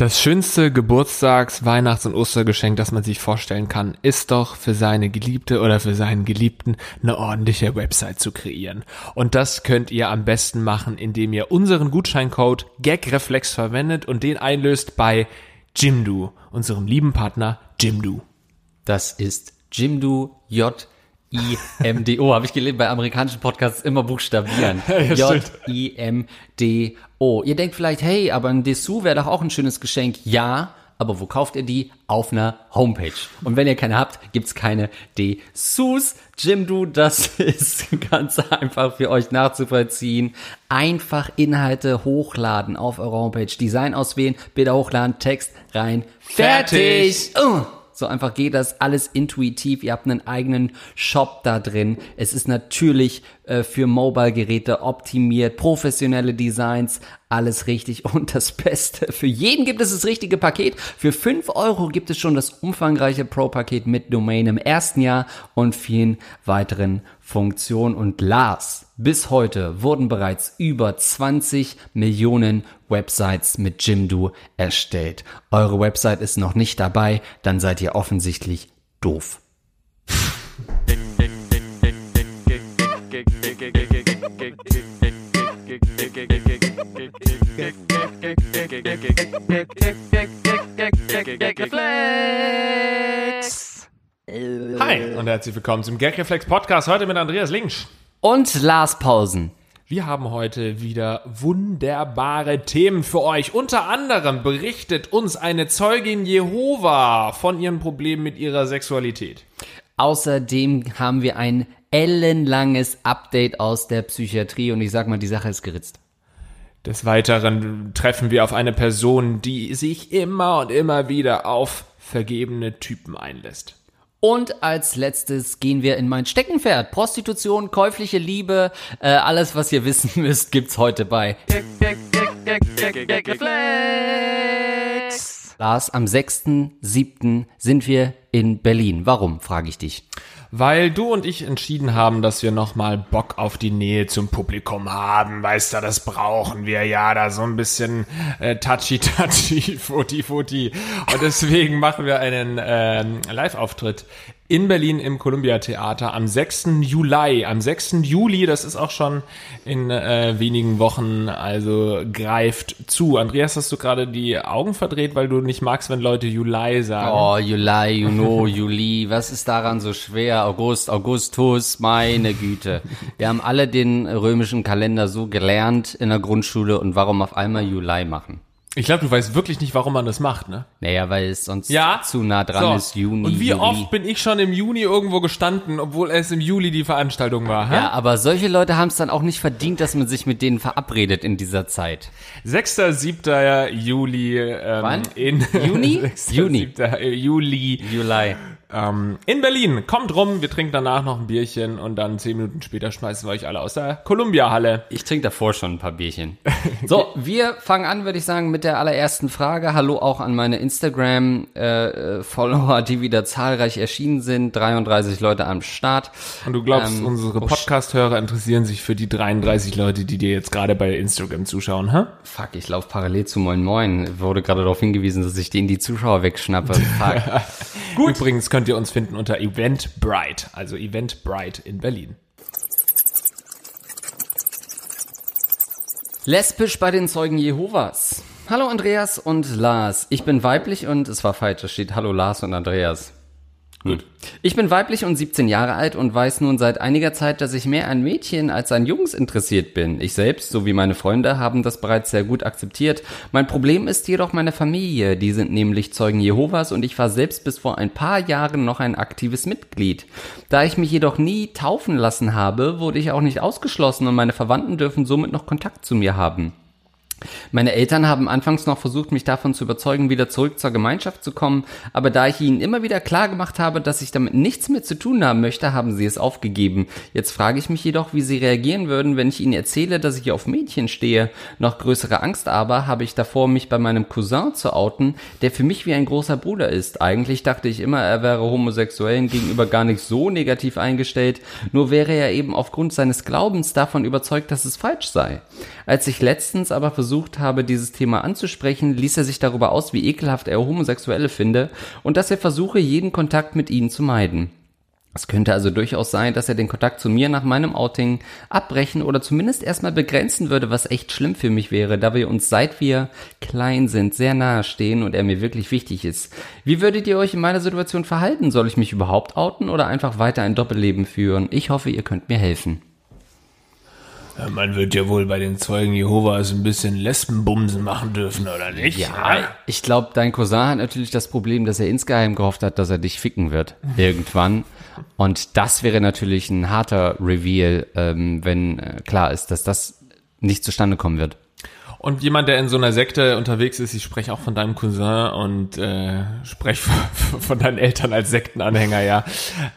Das schönste Geburtstags-, Weihnachts- und Ostergeschenk, das man sich vorstellen kann, ist doch für seine Geliebte oder für seinen Geliebten eine ordentliche Website zu kreieren. Und das könnt ihr am besten machen, indem ihr unseren Gutscheincode GagReflex verwendet und den einlöst bei Jimdo, unserem lieben Partner Jimdo. Das ist Jimdo J I-M-D-O. Habe ich gelernt bei amerikanischen Podcasts immer buchstabieren. J-I-M-D-O. Ihr denkt vielleicht, hey, aber ein Dessous wäre doch auch ein schönes Geschenk. Ja, aber wo kauft ihr die? Auf einer Homepage. Und wenn ihr keine habt, gibt's keine Dessous. Jimdo, das ist ganz einfach für euch nachzuvollziehen. Einfach Inhalte hochladen auf eurer Homepage. Design auswählen, Bilder hochladen, Text rein. Fertig! Fertig. Uh. So einfach geht das alles intuitiv. Ihr habt einen eigenen Shop da drin. Es ist natürlich äh, für Mobile-Geräte optimiert, professionelle Designs, alles richtig. Und das Beste, für jeden gibt es das richtige Paket. Für 5 Euro gibt es schon das umfangreiche Pro-Paket mit Domain im ersten Jahr und vielen weiteren Funktionen. Und Lars, bis heute wurden bereits über 20 Millionen Websites mit Jimdo erstellt. Eure Website ist noch nicht dabei, dann seid ihr offensichtlich doof. Hi und herzlich willkommen zum GagReflex Podcast, heute mit Andreas Linksch. Und Lars Pausen. Wir haben heute wieder wunderbare Themen für euch. Unter anderem berichtet uns eine Zeugin Jehova von ihren Problemen mit ihrer Sexualität. Außerdem haben wir ein ellenlanges Update aus der Psychiatrie und ich sag mal, die Sache ist geritzt. Des Weiteren treffen wir auf eine Person, die sich immer und immer wieder auf vergebene Typen einlässt. Und als letztes gehen wir in mein Steckenpferd. Prostitution, käufliche Liebe, äh, alles, was ihr wissen müsst, gibt's heute bei Lars. Am 6.7. sind wir in Berlin. Warum, frage ich dich. Weil du und ich entschieden haben, dass wir nochmal Bock auf die Nähe zum Publikum haben. Weißt du, das brauchen wir ja, da so ein bisschen äh, touchy-touchy, futi-futi. Und deswegen machen wir einen ähm, Live-Auftritt in Berlin im Columbia Theater am 6. Juli. Am 6. Juli, das ist auch schon in äh, wenigen Wochen, also greift zu. Andreas, hast du gerade die Augen verdreht, weil du nicht magst, wenn Leute Juli sagen? Oh, Juli, Juno, Juli, was ist daran so schwer? August, Augustus, meine Güte. Wir haben alle den römischen Kalender so gelernt in der Grundschule und warum auf einmal Juli machen? Ich glaube, du weißt wirklich nicht, warum man das macht, ne? Naja, weil es sonst Ja. zu nah dran So. ist, Juni, Und wie Juli. oft bin ich schon im Juni irgendwo gestanden, obwohl es im Juli die Veranstaltung war? Hä? Ja, aber solche Leute haben es dann auch nicht verdient, dass man sich mit denen verabredet in dieser Zeit. 6. 7. Juli ähm, Wann? in Juni? 6. Juni. 7. Juli Juli. Ähm, in Berlin. Kommt rum, wir trinken danach noch ein Bierchen und dann zehn Minuten später schmeißen wir euch alle aus der Columbia-Halle. Ich trinke davor schon ein paar Bierchen. So, wir fangen an, würde ich sagen, mit der allerersten Frage. Hallo auch an meine Instagram-Follower, die wieder zahlreich erschienen sind. 33 Leute am Start. Und du glaubst, Ähm, unsere oh, Podcast-Hörer interessieren sich für die 33 Leute, die dir jetzt gerade bei Instagram zuschauen, hä? Fuck, ich laufe parallel zu Moin Moin. Wurde gerade darauf hingewiesen, dass ich denen die Zuschauer wegschnappe. Fuck. Gut. Übrigens könnt ihr uns finden unter Eventbrite, also Eventbrite in Berlin. Lesbisch bei den Zeugen Jehovas. Hallo Andreas und Lars. Ich bin weiblich und es war falsch, es steht Hallo Lars und Andreas. Gut. Ich bin weiblich und 17 Jahre alt und weiß nun seit einiger Zeit, dass ich mehr an Mädchen als an Jungs interessiert bin. Ich selbst sowie meine Freunde haben das bereits sehr gut akzeptiert. Mein Problem ist jedoch meine Familie. Die sind nämlich Zeugen Jehovas und ich war selbst bis vor ein paar Jahren noch ein aktives Mitglied. Da ich mich jedoch nie taufen lassen habe, wurde ich auch nicht ausgeschlossen und meine Verwandten dürfen somit noch Kontakt zu mir haben. Meine Eltern haben anfangs noch versucht, mich davon zu überzeugen, wieder zurück zur Gemeinschaft zu kommen, aber da ich ihnen immer wieder klar gemacht habe, dass ich damit nichts mehr zu tun haben möchte, haben sie es aufgegeben. Jetzt frage ich mich jedoch, wie sie reagieren würden, wenn ich ihnen erzähle, dass ich auf Mädchen stehe. Noch größere Angst aber habe ich davor, mich bei meinem Cousin zu outen, der für mich wie ein großer Bruder ist. Eigentlich dachte ich immer, er wäre Homosexuellen gegenüber gar nicht so negativ eingestellt, nur wäre er eben aufgrund seines Glaubens davon überzeugt, dass es falsch sei. Als ich letztens aber versuchte, versucht habe, dieses Thema anzusprechen, ließ er sich darüber aus, wie ekelhaft er Homosexuelle finde und dass er versuche, jeden Kontakt mit ihnen zu meiden. Es könnte also durchaus sein, dass er den Kontakt zu mir nach meinem Outing abbrechen oder zumindest erstmal begrenzen würde, was echt schlimm für mich wäre, da wir uns seit wir klein sind sehr nahe stehen und er mir wirklich wichtig ist. Wie würdet ihr euch in meiner Situation verhalten? Soll ich mich überhaupt outen oder einfach weiter ein Doppelleben führen? Ich hoffe, ihr könnt mir helfen. Ja, man wird ja wohl bei den Zeugen Jehovas ein bisschen Lesbenbumsen machen dürfen, oder nicht? Ja, ich glaube, dein Cousin hat natürlich das Problem, dass er insgeheim gehofft hat, dass er dich ficken wird. Irgendwann. Und das wäre natürlich ein harter Reveal, ähm, wenn äh, klar ist, dass das nicht zustande kommen wird. Und jemand, der in so einer Sekte unterwegs ist, ich spreche auch von deinem Cousin und äh, spreche von deinen Eltern als Sektenanhänger, ja.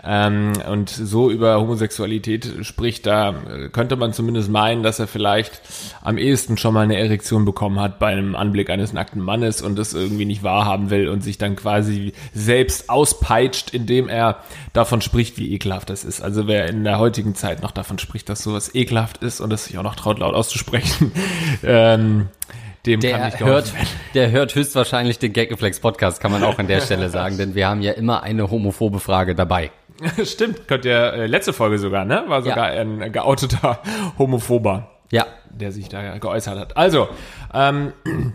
Ähm, und so über Homosexualität spricht, da könnte man zumindest meinen, dass er vielleicht am ehesten schon mal eine Erektion bekommen hat bei einem Anblick eines nackten Mannes und das irgendwie nicht wahrhaben will und sich dann quasi selbst auspeitscht, indem er davon spricht, wie ekelhaft das ist. Also wer in der heutigen Zeit noch davon spricht, dass sowas ekelhaft ist und das sich auch noch traut, laut auszusprechen, ähm, dem der kann ich hört, der hört höchstwahrscheinlich den Gaggeflex Podcast, kann man auch an der Stelle sagen, denn wir haben ja immer eine homophobe Frage dabei. Stimmt, könnt ihr, äh, letzte Folge sogar, ne? War sogar ja. ein geouteter Homophober. Ja. Der sich da geäußert hat. Also, ähm,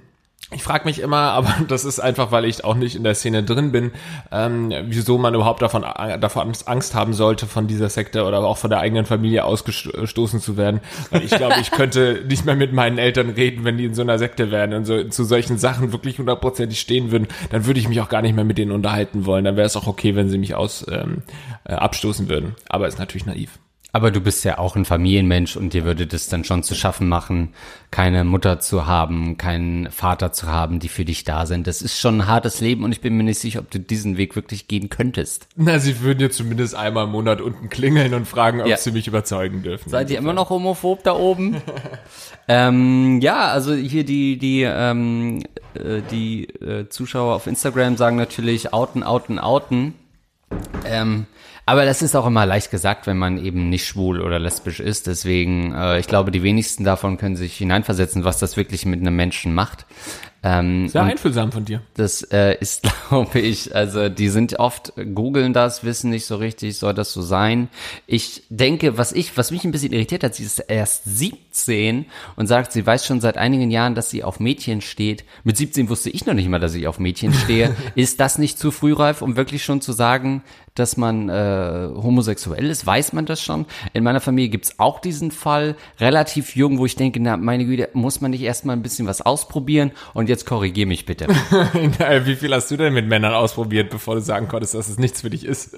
ich frage mich immer, aber das ist einfach, weil ich auch nicht in der Szene drin bin, ähm, wieso man überhaupt davon, davon Angst haben sollte, von dieser Sekte oder auch von der eigenen Familie ausgestoßen zu werden. Weil ich glaube, ich könnte nicht mehr mit meinen Eltern reden, wenn die in so einer Sekte wären und so zu solchen Sachen wirklich hundertprozentig stehen würden. Dann würde ich mich auch gar nicht mehr mit denen unterhalten wollen. Dann wäre es auch okay, wenn sie mich aus ähm, äh, abstoßen würden. Aber ist natürlich naiv. Aber du bist ja auch ein Familienmensch und dir würde das dann schon zu schaffen machen, keine Mutter zu haben, keinen Vater zu haben, die für dich da sind. Das ist schon ein hartes Leben und ich bin mir nicht sicher, ob du diesen Weg wirklich gehen könntest. Na, sie würden dir zumindest einmal im Monat unten klingeln und fragen, ob ja. sie mich überzeugen dürfen. Seid ihr immer noch homophob da oben? ähm, ja, also hier die, die, ähm, äh, die äh, Zuschauer auf Instagram sagen natürlich outen, outen, outen. Ähm, aber das ist auch immer leicht gesagt, wenn man eben nicht schwul oder lesbisch ist. Deswegen, äh, ich glaube, die wenigsten davon können sich hineinversetzen, was das wirklich mit einem Menschen macht. Ähm, Sehr einfühlsam von dir. Das äh, ist, glaube ich, also die sind oft, googeln das, wissen nicht so richtig, soll das so sein. Ich denke, was ich, was mich ein bisschen irritiert hat, sie ist erst 17 und sagt, sie weiß schon seit einigen Jahren, dass sie auf Mädchen steht. Mit 17 wusste ich noch nicht mal, dass ich auf Mädchen stehe. ist das nicht zu frühreif, um wirklich schon zu sagen, dass man äh, homosexuell ist? Weiß man das schon? In meiner Familie gibt's auch diesen Fall, relativ jung, wo ich denke, na, meine Güte, muss man nicht erstmal ein bisschen was ausprobieren und jetzt korrigier mich bitte. Wie viel hast du denn mit Männern ausprobiert, bevor du sagen konntest, dass es nichts für dich ist?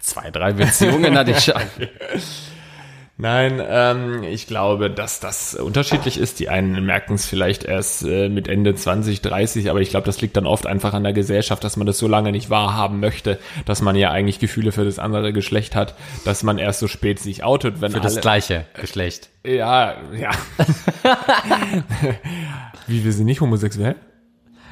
Zwei, drei Beziehungen hatte ich schon. Nein, ähm, ich glaube, dass das unterschiedlich ist. Die einen merken es vielleicht erst äh, mit Ende 20, 30, aber ich glaube, das liegt dann oft einfach an der Gesellschaft, dass man das so lange nicht wahrhaben möchte, dass man ja eigentlich Gefühle für das andere Geschlecht hat, dass man erst so spät sich outet, wenn Für alle, das gleiche Geschlecht. Ja, ja. Wie, wir sind nicht homosexuell?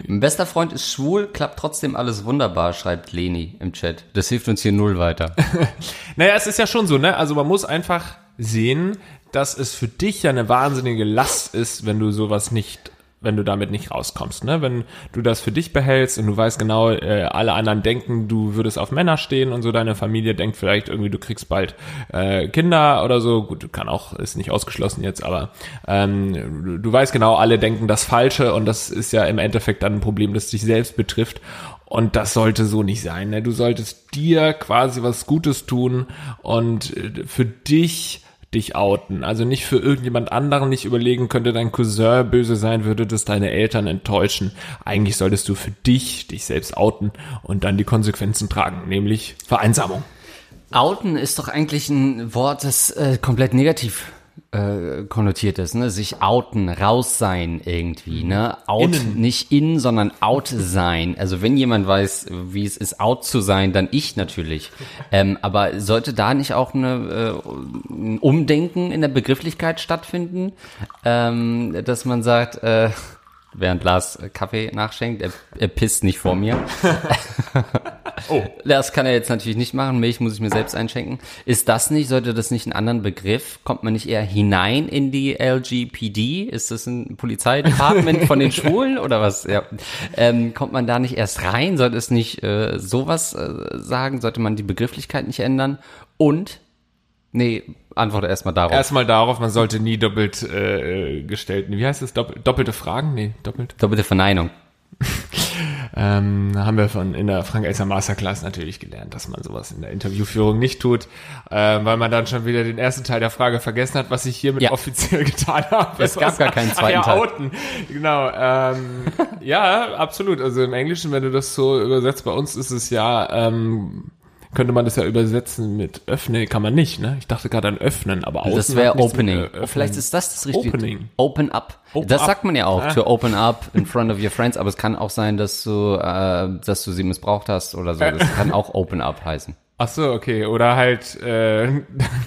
Mein bester Freund ist schwul, klappt trotzdem alles wunderbar, schreibt Leni im Chat. Das hilft uns hier null weiter. naja, es ist ja schon so, ne? Also man muss einfach sehen, dass es für dich ja eine wahnsinnige Last ist, wenn du sowas nicht wenn du damit nicht rauskommst. Ne? Wenn du das für dich behältst und du weißt genau, äh, alle anderen denken, du würdest auf Männer stehen und so deine Familie denkt vielleicht irgendwie, du kriegst bald äh, Kinder oder so. Gut, kann auch, ist nicht ausgeschlossen jetzt, aber ähm, du, du weißt genau, alle denken das Falsche und das ist ja im Endeffekt dann ein Problem, das dich selbst betrifft. Und das sollte so nicht sein. Ne? Du solltest dir quasi was Gutes tun und äh, für dich dich outen. Also nicht für irgendjemand anderen nicht überlegen, könnte dein Cousin böse sein, würde das deine Eltern enttäuschen. Eigentlich solltest du für dich dich selbst outen und dann die Konsequenzen tragen, nämlich Vereinsamung. Outen ist doch eigentlich ein Wort, das äh, komplett negativ äh, konnotiert ist, ne? Sich outen, raus sein irgendwie, ne? Out, Innen. nicht in, sondern out sein. Also wenn jemand weiß, wie es ist, out zu sein, dann ich natürlich. Ähm, aber sollte da nicht auch eine, äh, ein Umdenken in der Begrifflichkeit stattfinden, ähm, dass man sagt, äh, während Lars Kaffee nachschenkt, er, er pisst nicht vor mir. Oh. Das kann er jetzt natürlich nicht machen. Milch muss ich mir selbst einschenken. Ist das nicht, sollte das nicht einen anderen Begriff? Kommt man nicht eher hinein in die LGPD? Ist das ein Polizeidepartement von den Schwulen oder was? Ja. Ähm, kommt man da nicht erst rein? Sollte es nicht äh, sowas äh, sagen? Sollte man die Begrifflichkeit nicht ändern? Und, nee, antworte erstmal darauf. Erstmal darauf, man sollte nie doppelt äh, gestellt, wie heißt es, Doppel, doppelte Fragen? Nee, doppelt. Doppelte Verneinung. ähm, haben wir von in der Frank Elser Masterclass natürlich gelernt, dass man sowas in der Interviewführung nicht tut, äh, weil man dann schon wieder den ersten Teil der Frage vergessen hat, was ich hiermit ja. offiziell getan habe. Es gab gar keinen zweiten Teil. Outen. Genau. Ähm, ja, absolut. Also im Englischen, wenn du das so übersetzt, bei uns ist es ja ähm, könnte man das ja übersetzen mit öffnen, kann man nicht, ne? Ich dachte gerade an öffnen, aber außen Das wäre Opening. Mit, äh, Vielleicht ist das das richtige. Opening. Open up. Open das up. sagt man ja auch, ah. to open up in front of your friends, aber es kann auch sein, dass du, äh, dass du sie missbraucht hast oder so. Das kann auch open up heißen. Ach so, okay. Oder halt äh,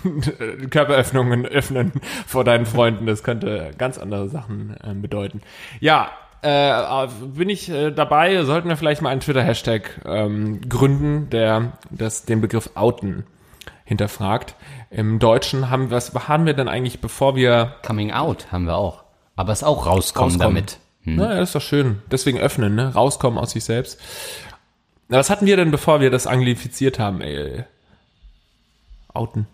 Körperöffnungen öffnen vor deinen Freunden. Das könnte ganz andere Sachen äh, bedeuten. Ja, äh, bin ich äh, dabei, sollten wir vielleicht mal einen Twitter-Hashtag ähm, gründen, der das, den Begriff Outen hinterfragt. Im Deutschen haben wir, was haben wir denn eigentlich, bevor wir... Coming Out haben wir auch. Aber es auch rauskommen, rauskommen. damit. Hm. Na, ist doch schön. Deswegen öffnen, ne? Rauskommen aus sich selbst. Na, was hatten wir denn, bevor wir das anglifiziert haben, ey? Outen.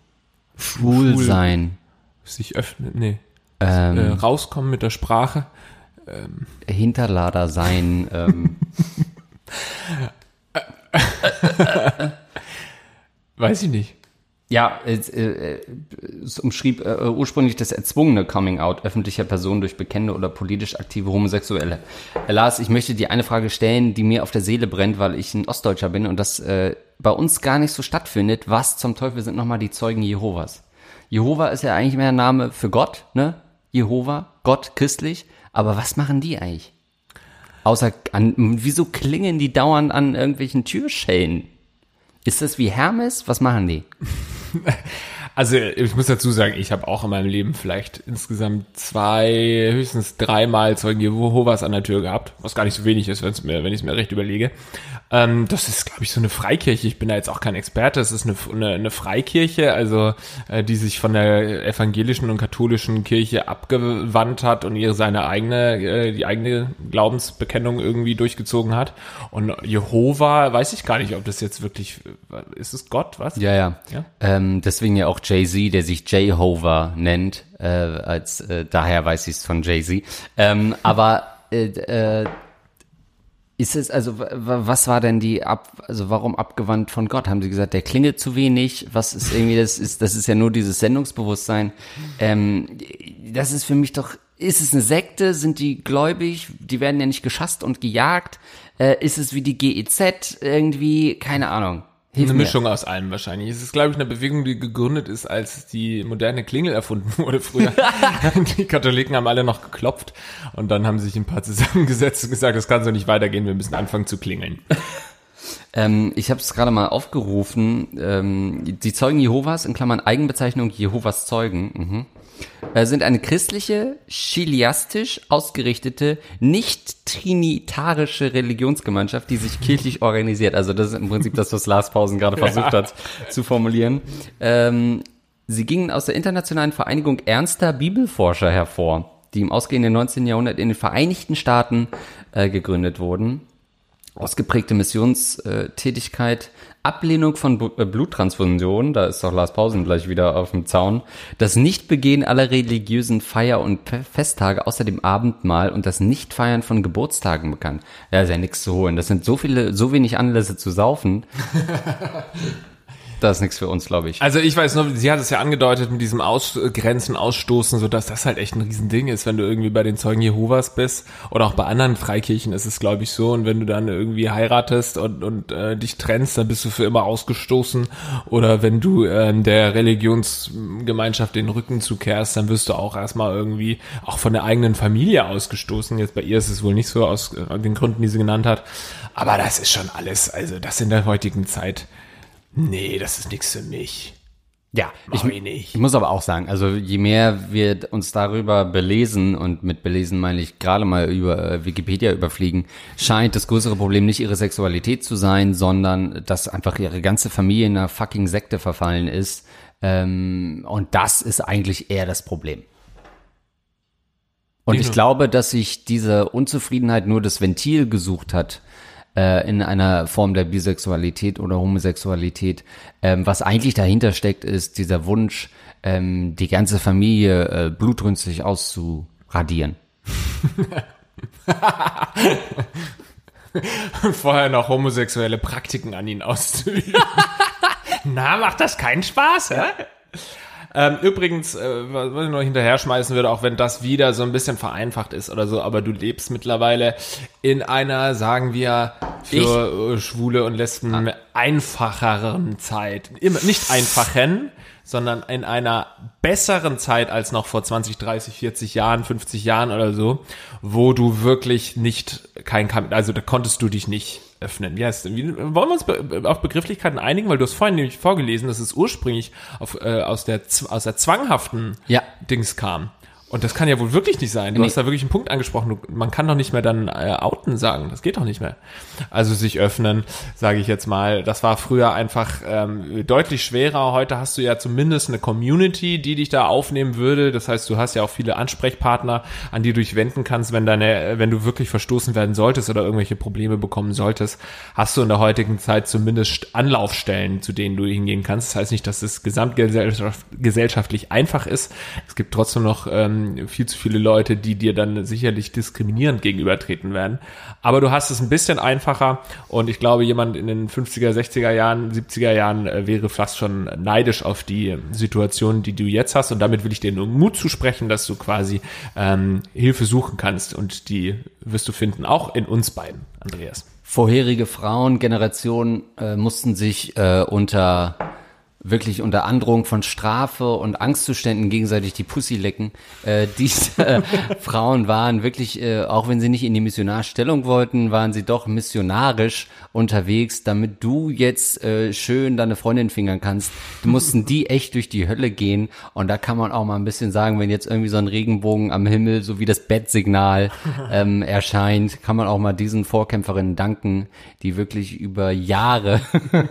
Schwul, Schwul sein. Sich öffnen, nee. Ähm, äh, rauskommen mit der Sprache ähm, Hinterlader sein. Ähm. Weiß ich nicht. Ja, es, äh, es umschrieb äh, ursprünglich das erzwungene Coming-out öffentlicher Personen durch bekennende oder politisch aktive Homosexuelle. Äh, Lars, ich möchte dir eine Frage stellen, die mir auf der Seele brennt, weil ich ein Ostdeutscher bin und das äh, bei uns gar nicht so stattfindet. Was zum Teufel sind nochmal die Zeugen Jehovas? Jehova ist ja eigentlich mehr ein Name für Gott, ne? Jehova, Gott, christlich. Aber was machen die eigentlich? Außer an, wieso klingen die dauernd an irgendwelchen Türschellen? Ist das wie Hermes? Was machen die? Also ich muss dazu sagen, ich habe auch in meinem Leben vielleicht insgesamt zwei, höchstens dreimal Zeugen Jehovas an der Tür gehabt, was gar nicht so wenig ist, wenn's mir, wenn ich es mir recht überlege. Ähm, das ist, glaube ich, so eine Freikirche. Ich bin da jetzt auch kein Experte. Es ist eine, eine, eine Freikirche, also äh, die sich von der evangelischen und katholischen Kirche abgewandt hat und ihre seine eigene, äh, die eigene Glaubensbekennung irgendwie durchgezogen hat. Und Jehova, weiß ich gar nicht, ob das jetzt wirklich, ist es Gott, was? Ja, ja. ja? Ähm, deswegen ja auch Jay-Z, der sich Jehovah nennt, äh, als äh, daher weiß ich es von Jay-Z. Ähm, aber äh, äh, ist es, also was war denn die ab, also warum abgewandt von Gott? Haben sie gesagt, der klingelt zu wenig? Was ist irgendwie, das ist, das ist ja nur dieses Sendungsbewusstsein. Ähm, das ist für mich doch, ist es eine Sekte? Sind die gläubig? Die werden ja nicht geschasst und gejagt. Äh, ist es wie die GEZ irgendwie? Keine Ahnung. Hilf eine mir. Mischung aus allem wahrscheinlich. Es ist, glaube ich, eine Bewegung, die gegründet ist, als die moderne Klingel erfunden wurde früher. die Katholiken haben alle noch geklopft und dann haben sich ein paar zusammengesetzt und gesagt, das kann so nicht weitergehen, wir müssen anfangen zu klingeln. Ähm, ich habe es gerade mal aufgerufen. Ähm, die Zeugen Jehovas, in Klammern Eigenbezeichnung Jehovas Zeugen, mhm. Äh, sind eine christliche, chiliastisch ausgerichtete, nicht trinitarische Religionsgemeinschaft, die sich kirchlich organisiert. Also das ist im Prinzip das, was Lars Pausen gerade versucht hat zu formulieren. Ähm, sie gingen aus der internationalen Vereinigung ernster Bibelforscher hervor, die im ausgehenden 19. Jahrhundert in den Vereinigten Staaten äh, gegründet wurden ausgeprägte Missionstätigkeit, Ablehnung von äh, Bluttransfusionen, da ist doch Lars Pausen gleich wieder auf dem Zaun, das Nichtbegehen aller religiösen Feier- und Festtage außer dem Abendmahl und das Nichtfeiern von Geburtstagen bekannt. Ja, ist ja nichts zu holen. Das sind so viele, so wenig Anlässe zu saufen. Das ist nichts für uns, glaube ich. Also ich weiß nur, sie hat es ja angedeutet mit diesem Ausgrenzen, Ausstoßen, so dass das halt echt ein Riesending ist, wenn du irgendwie bei den Zeugen Jehovas bist oder auch bei anderen Freikirchen ist es, glaube ich, so. Und wenn du dann irgendwie heiratest und, und äh, dich trennst, dann bist du für immer ausgestoßen. Oder wenn du äh, der Religionsgemeinschaft den Rücken zukehrst, dann wirst du auch erstmal irgendwie auch von der eigenen Familie ausgestoßen. Jetzt bei ihr ist es wohl nicht so aus äh, den Gründen, die sie genannt hat. Aber das ist schon alles, also das in der heutigen Zeit Nee, das ist nichts für mich. Ja, ich, ich ich muss aber auch sagen, also je mehr wir uns darüber belesen, und mit belesen meine ich gerade mal über äh, Wikipedia überfliegen, scheint das größere Problem nicht ihre Sexualität zu sein, sondern dass einfach ihre ganze Familie in einer fucking Sekte verfallen ist. Ähm, und das ist eigentlich eher das Problem. Und ich glaube, dass sich diese Unzufriedenheit nur das Ventil gesucht hat äh, in einer Form der Bisexualität oder Homosexualität. Ähm, was eigentlich dahinter steckt, ist dieser Wunsch, ähm, die ganze Familie äh, blutrünstig auszuradieren. Vorher noch homosexuelle Praktiken an ihn auszuüben. Na, macht das keinen Spaß, hä? Ähm, übrigens, äh, was ich noch hinterher schmeißen würde, auch wenn das wieder so ein bisschen vereinfacht ist oder so, aber du lebst mittlerweile in einer, sagen wir, für äh, Schwule und Lesben einfacheren Zeit. Immer, nicht einfachen, sondern in einer besseren Zeit als noch vor 20, 30, 40 Jahren, 50 Jahren oder so, wo du wirklich nicht kein Kam also da konntest du dich nicht öffnen. Wie heißt denn? Wie, wollen wir uns be auf Begrifflichkeiten einigen, weil du hast vorhin nämlich vorgelesen, dass es ursprünglich auf, äh, aus der aus der zwanghaften Ja. Dings kam. Und das kann ja wohl wirklich nicht sein. Du Nee. hast da wirklich einen Punkt angesprochen. Man kann doch nicht mehr dann äh, outen sagen. Das geht doch nicht mehr. Also sich öffnen, sage ich jetzt mal. Das war früher einfach ähm, deutlich schwerer. Heute hast du ja zumindest eine Community, die dich da aufnehmen würde. Das heißt, du hast ja auch viele Ansprechpartner, an die du dich wenden kannst, wenn deine, wenn du wirklich verstoßen werden solltest oder irgendwelche Probleme bekommen solltest, hast du in der heutigen Zeit zumindest Anlaufstellen, zu denen du hingehen kannst. Das heißt nicht, dass es gesamtgesellschaftlich einfach ist. Es gibt trotzdem noch ähm, viel zu viele Leute, die dir dann sicherlich diskriminierend gegenübertreten werden. Aber du hast es ein bisschen einfacher und ich glaube, jemand in den 50er, 60er Jahren, 70er Jahren äh, wäre fast schon neidisch auf die Situation, die du jetzt hast. Und damit will ich dir nur Mut zusprechen, dass du quasi ähm, Hilfe suchen kannst und die wirst du finden, auch in uns beiden, Andreas. Vorherige Frauengenerationen äh, mussten sich äh, unter wirklich unter Androhung von Strafe und Angstzuständen gegenseitig die Pussy lecken. Äh, diese äh, Frauen waren wirklich, äh, auch wenn sie nicht in die Missionarstellung wollten, waren sie doch missionarisch unterwegs, damit du jetzt äh, schön deine Freundin fingern kannst. Du mussten die echt durch die Hölle gehen und da kann man auch mal ein bisschen sagen, wenn jetzt irgendwie so ein Regenbogen am Himmel, so wie das Bettsignal ähm, erscheint, kann man auch mal diesen Vorkämpferinnen danken, die wirklich über Jahre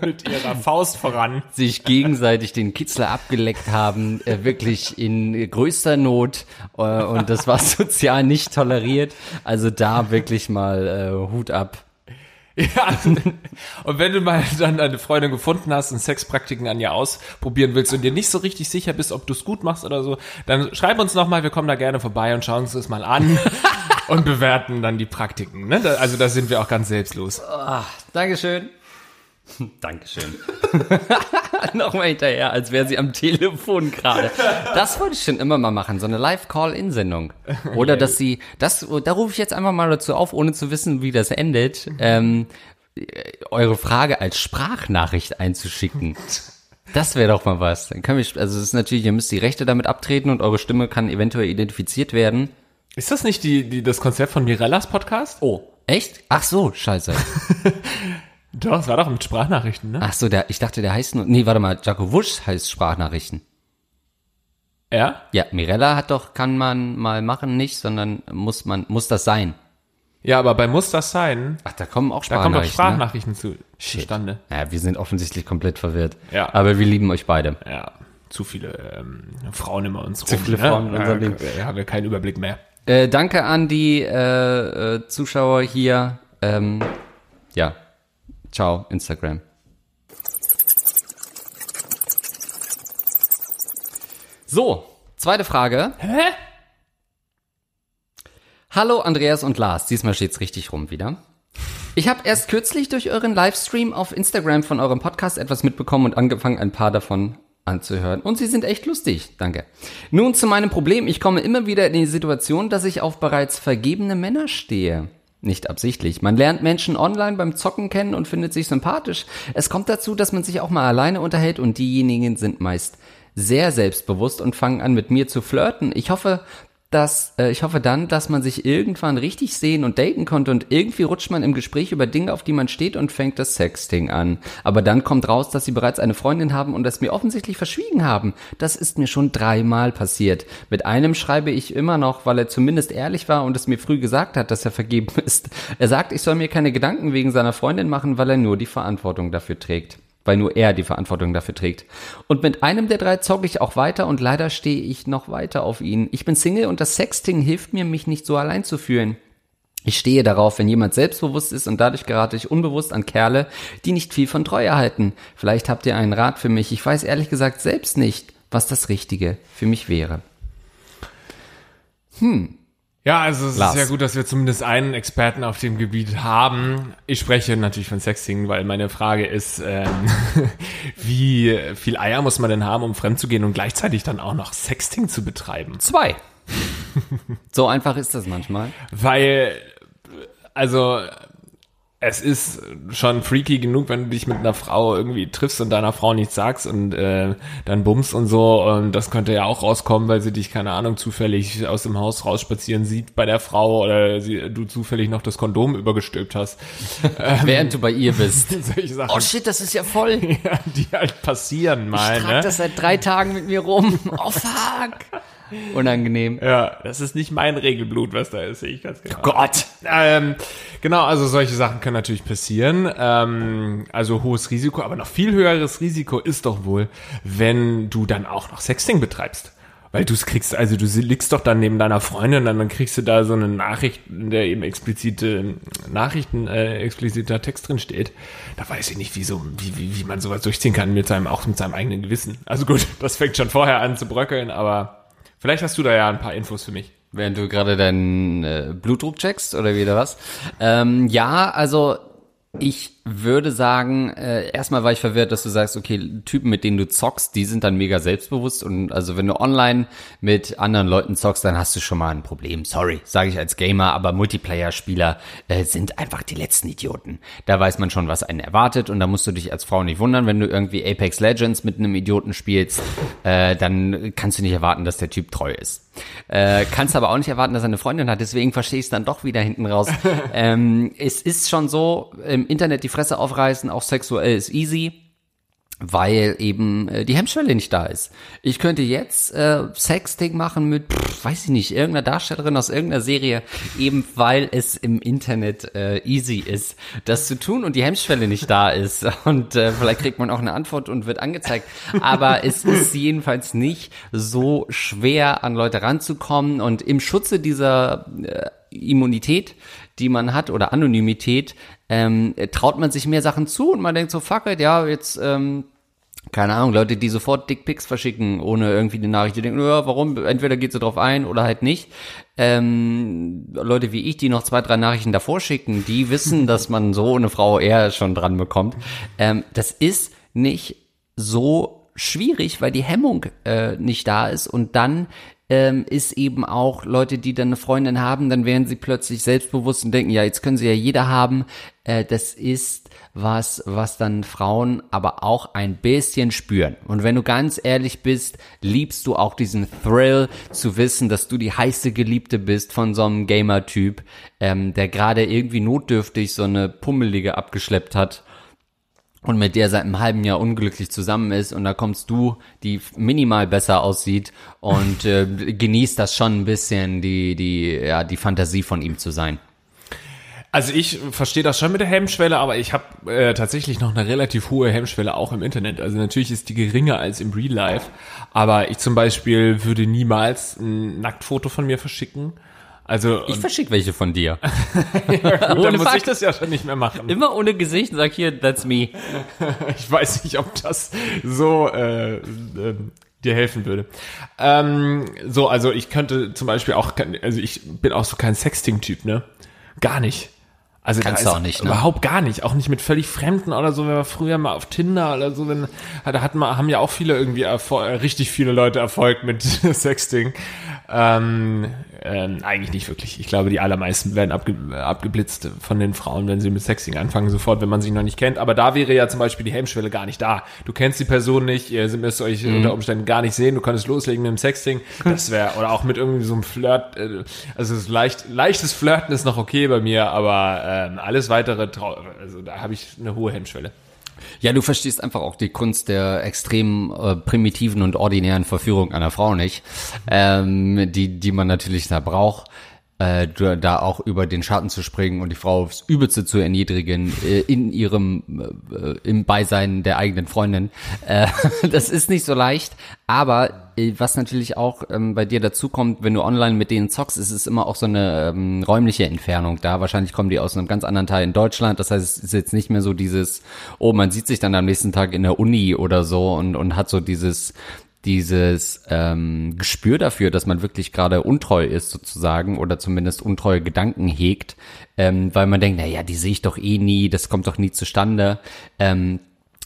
Mit ihrer Faust voran. sich gegenseitig den Kitzler abgeleckt haben, äh, wirklich in größter Not äh, und das war sozial nicht toleriert. Also da wirklich mal äh, Hut ab. Ja, und wenn du mal dann eine Freundin gefunden hast und Sexpraktiken an ihr ausprobieren willst und dir nicht so richtig sicher bist, ob du es gut machst oder so, dann schreib uns nochmal, wir kommen da gerne vorbei und schauen uns das mal an und bewerten dann die Praktiken. Ne? Also da sind wir auch ganz selbstlos. Dankeschön. Dankeschön. Nochmal hinterher, als wäre sie am Telefon gerade. Das wollte ich schon immer mal machen, so eine Live-Call-In-Sendung. Oder dass sie, das, da rufe ich jetzt einfach mal dazu auf, ohne zu wissen, wie das endet, ähm, eure Frage als Sprachnachricht einzuschicken. Das wäre doch mal was. Dann können wir, also es ist natürlich, ihr müsst die Rechte damit abtreten und eure Stimme kann eventuell identifiziert werden. Ist das nicht die, die, das Konzept von Mirellas Podcast? Oh. Echt? Ach so, scheiße. Doch, das war doch mit Sprachnachrichten, ne? Ach so, der, ich dachte, der heißt nur, nee, warte mal, Jaco Wusch heißt Sprachnachrichten. Ja? Ja, Mirella hat doch, kann man mal machen, nicht, sondern muss man, muss das sein. Ja, aber bei Muss das sein, Ach, da kommen auch da kommen doch Sprachnachrichten. Sprachnachrichten zu, Shit. zustande. ne? Ja, wir sind offensichtlich komplett verwirrt. Ja. Aber wir lieben euch beide. Ja, zu viele ähm, Frauen immer uns Zu rum. viele ne? Frauen in unserem Leben. ja, haben wir keinen Überblick mehr. Äh, danke an die äh, äh, Zuschauer hier. Ähm, ja, ciao, Instagram. So, zweite Frage. Hä? Hallo Andreas und Lars, diesmal steht's richtig rum wieder. Ich habe erst kürzlich durch euren Livestream auf Instagram von eurem Podcast etwas mitbekommen und angefangen, ein paar davon anzuhören. Und sie sind echt lustig. Danke. Nun zu meinem Problem. Ich komme immer wieder in die Situation, dass ich auf bereits vergebene Männer stehe. Nicht absichtlich. Man lernt Menschen online beim Zocken kennen und findet sich sympathisch. Es kommt dazu, dass man sich auch mal alleine unterhält und diejenigen sind meist sehr selbstbewusst und fangen an mit mir zu flirten. Ich hoffe, dass äh, ich hoffe dann, dass man sich irgendwann richtig sehen und daten konnte und irgendwie rutscht man im Gespräch über Dinge, auf die man steht und fängt das Sexting an. Aber dann kommt raus, dass sie bereits eine Freundin haben und das mir offensichtlich verschwiegen haben. Das ist mir schon dreimal passiert. Mit einem schreibe ich immer noch, weil er zumindest ehrlich war und es mir früh gesagt hat, dass er vergeben ist. Er sagt, ich soll mir keine Gedanken wegen seiner Freundin machen, weil er nur die Verantwortung dafür trägt weil nur er die Verantwortung dafür trägt. Und mit einem der drei zocke ich auch weiter und leider stehe ich noch weiter auf ihn. Ich bin Single und das Sexting hilft mir, mich nicht so allein zu fühlen. Ich stehe darauf, wenn jemand selbstbewusst ist und dadurch gerate ich unbewusst an Kerle, die nicht viel von Treue halten. Vielleicht habt ihr einen Rat für mich. Ich weiß ehrlich gesagt selbst nicht, was das Richtige für mich wäre. Hm. Ja, also es Lars. ist ja gut, dass wir zumindest einen Experten auf dem Gebiet haben. Ich spreche natürlich von Sexting, weil meine Frage ist, ähm, wie viel Eier muss man denn haben, um fremd zu gehen und gleichzeitig dann auch noch Sexting zu betreiben? Zwei. so einfach ist das manchmal. Weil, also es ist schon freaky genug, wenn du dich mit einer Frau irgendwie triffst und deiner Frau nichts sagst und äh, dann bummst und so. Und das könnte ja auch rauskommen, weil sie dich, keine Ahnung, zufällig aus dem Haus rausspazieren sieht bei der Frau oder sie, du zufällig noch das Kondom übergestülpt hast. Während du bei ihr bist. Oh shit, das ist ja voll. ja, die halt passieren mal. Ich trage Ne? das seit drei Tagen mit mir rum. Oh fuck. Unangenehm. Ja, das ist nicht mein Regelblut, was da ist, sehe ich ganz genau. Gott. Ähm, genau, also solche Sachen können natürlich passieren. Ähm, also hohes Risiko, aber noch viel höheres Risiko ist doch wohl, wenn du dann auch noch Sexting betreibst. Weil du es kriegst, also du liegst doch dann neben deiner Freundin und dann kriegst du da so eine Nachricht, in der eben explizite Nachrichten, äh, expliziter Text drin steht. Da weiß ich nicht, wie, so, wie, wie, wie man sowas durchziehen kann mit seinem, auch mit seinem eigenen Gewissen. Also gut, das fängt schon vorher an zu bröckeln, aber vielleicht hast du da ja ein paar Infos für mich. Während du gerade deinen äh, Blutdruck checkst oder wieder was? Ähm, ja, also ich würde sagen, äh, erstmal war ich verwirrt, dass du sagst, okay, Typen, mit denen du zockst, die sind dann mega selbstbewusst und also wenn du online mit anderen Leuten zockst, dann hast du schon mal ein Problem. Sorry, sage ich als Gamer, aber Multiplayer-Spieler äh, sind einfach die letzten Idioten. Da weiß man schon, was einen erwartet und da musst du dich als Frau nicht wundern, wenn du irgendwie Apex Legends mit einem Idioten spielst, äh, dann kannst du nicht erwarten, dass der Typ treu ist. Äh, kannst aber auch nicht erwarten, dass er eine Freundin hat, deswegen verstehe ich es dann doch wieder hinten raus. ähm, es ist schon so, im Internet die Fresse aufreißen, auch sexuell ist easy, weil eben äh, die Hemmschwelle nicht da ist. Ich könnte jetzt äh, Sexting machen mit, pff, weiß ich nicht, irgendeiner Darstellerin aus irgendeiner Serie, eben weil es im Internet äh, easy ist, das zu tun und die Hemmschwelle nicht da ist. Und äh, vielleicht kriegt man auch eine Antwort und wird angezeigt. Aber es ist jedenfalls nicht so schwer, an Leute ranzukommen. Und im Schutze dieser äh, Immunität, die man hat oder Anonymität, ähm, traut man sich mehr Sachen zu und man denkt so, fuck it, ja, jetzt, ähm, keine Ahnung, Leute, die sofort Dickpics verschicken, ohne irgendwie die Nachricht, die denken, ja, warum? Entweder geht sie drauf ein oder halt nicht. Ähm, Leute wie ich, die noch zwei, drei Nachrichten davor schicken, die wissen, dass man so eine Frau eher schon dran bekommt. Ähm, das ist nicht so schwierig, weil die Hemmung äh, nicht da ist und dann ähm, ist eben auch Leute, die dann eine Freundin haben, dann werden sie plötzlich selbstbewusst und denken, ja, jetzt können sie ja jeder haben. Äh, das ist was, was dann Frauen aber auch ein bisschen spüren. Und wenn du ganz ehrlich bist, liebst du auch diesen Thrill zu wissen, dass du die heiße Geliebte bist von so einem Gamer-Typ, ähm, der gerade irgendwie notdürftig so eine Pummelige abgeschleppt hat und mit der seit einem halben Jahr unglücklich zusammen ist und da kommst du, die minimal besser aussieht und äh, genießt das schon ein bisschen, die, die, ja, die Fantasie von ihm zu sein. Also ich verstehe das schon mit der Hemmschwelle, aber ich habe äh, tatsächlich noch eine relativ hohe Hemmschwelle auch im Internet. Also natürlich ist die geringer als im Real Life, aber ich zum Beispiel würde niemals ein Nacktfoto von mir verschicken. Also Ich verschick welche von dir. gut, dann muss ich Fakt. das ja schon nicht mehr machen. Immer ohne Gesicht und sag hier, that's me. Ich weiß nicht, ob das so äh, äh, dir helfen würde. Ähm, so, also ich könnte zum Beispiel auch, also ich bin auch so kein Sexting-Typ, ne? Gar nicht. Also Kannst du auch nicht, ne? Überhaupt gar nicht. Auch nicht mit völlig Fremden oder so, wenn wir früher mal auf Tinder oder so, wenn, da hat man, haben ja auch viele irgendwie äh, richtig viele Leute Erfolg mit Sexting. Ähm, ähm, eigentlich nicht wirklich. Ich glaube, die allermeisten werden abge abgeblitzt von den Frauen, wenn sie mit Sexting anfangen, sofort, wenn man sie noch nicht kennt. Aber da wäre ja zum Beispiel die Hemmschwelle gar nicht da. Du kennst die Person nicht, ihr müsst euch mhm. unter Umständen gar nicht sehen, du könntest loslegen mit dem Sexting. Das wäre, oder auch mit irgendwie so einem Flirt, äh, also leicht, leichtes Flirten ist noch okay bei mir, aber ähm, alles weitere, also da habe ich eine hohe Hemmschwelle. Ja, du verstehst einfach auch die Kunst der extrem äh, primitiven und ordinären Verführung einer Frau nicht, ähm, die, die man natürlich da braucht äh, da auch über den Schatten zu springen und die Frau aufs Übelste zu erniedrigen äh, in ihrem äh, im Beisein der eigenen Freundin. Äh, das ist nicht so leicht, aber äh, was natürlich auch ähm, bei dir dazu kommt, wenn du online mit denen zockst, ist es immer auch so eine ähm, räumliche Entfernung da. Wahrscheinlich kommen die aus einem ganz anderen Teil in Deutschland. Das heißt, es ist jetzt nicht mehr so dieses, oh, man sieht sich dann am nächsten Tag in der Uni oder so und, und hat so dieses dieses ähm, Gespür dafür, dass man wirklich gerade untreu ist sozusagen oder zumindest untreue Gedanken hegt, ähm, weil man denkt, naja, die sehe ich doch eh nie, das kommt doch nie zustande. Ähm,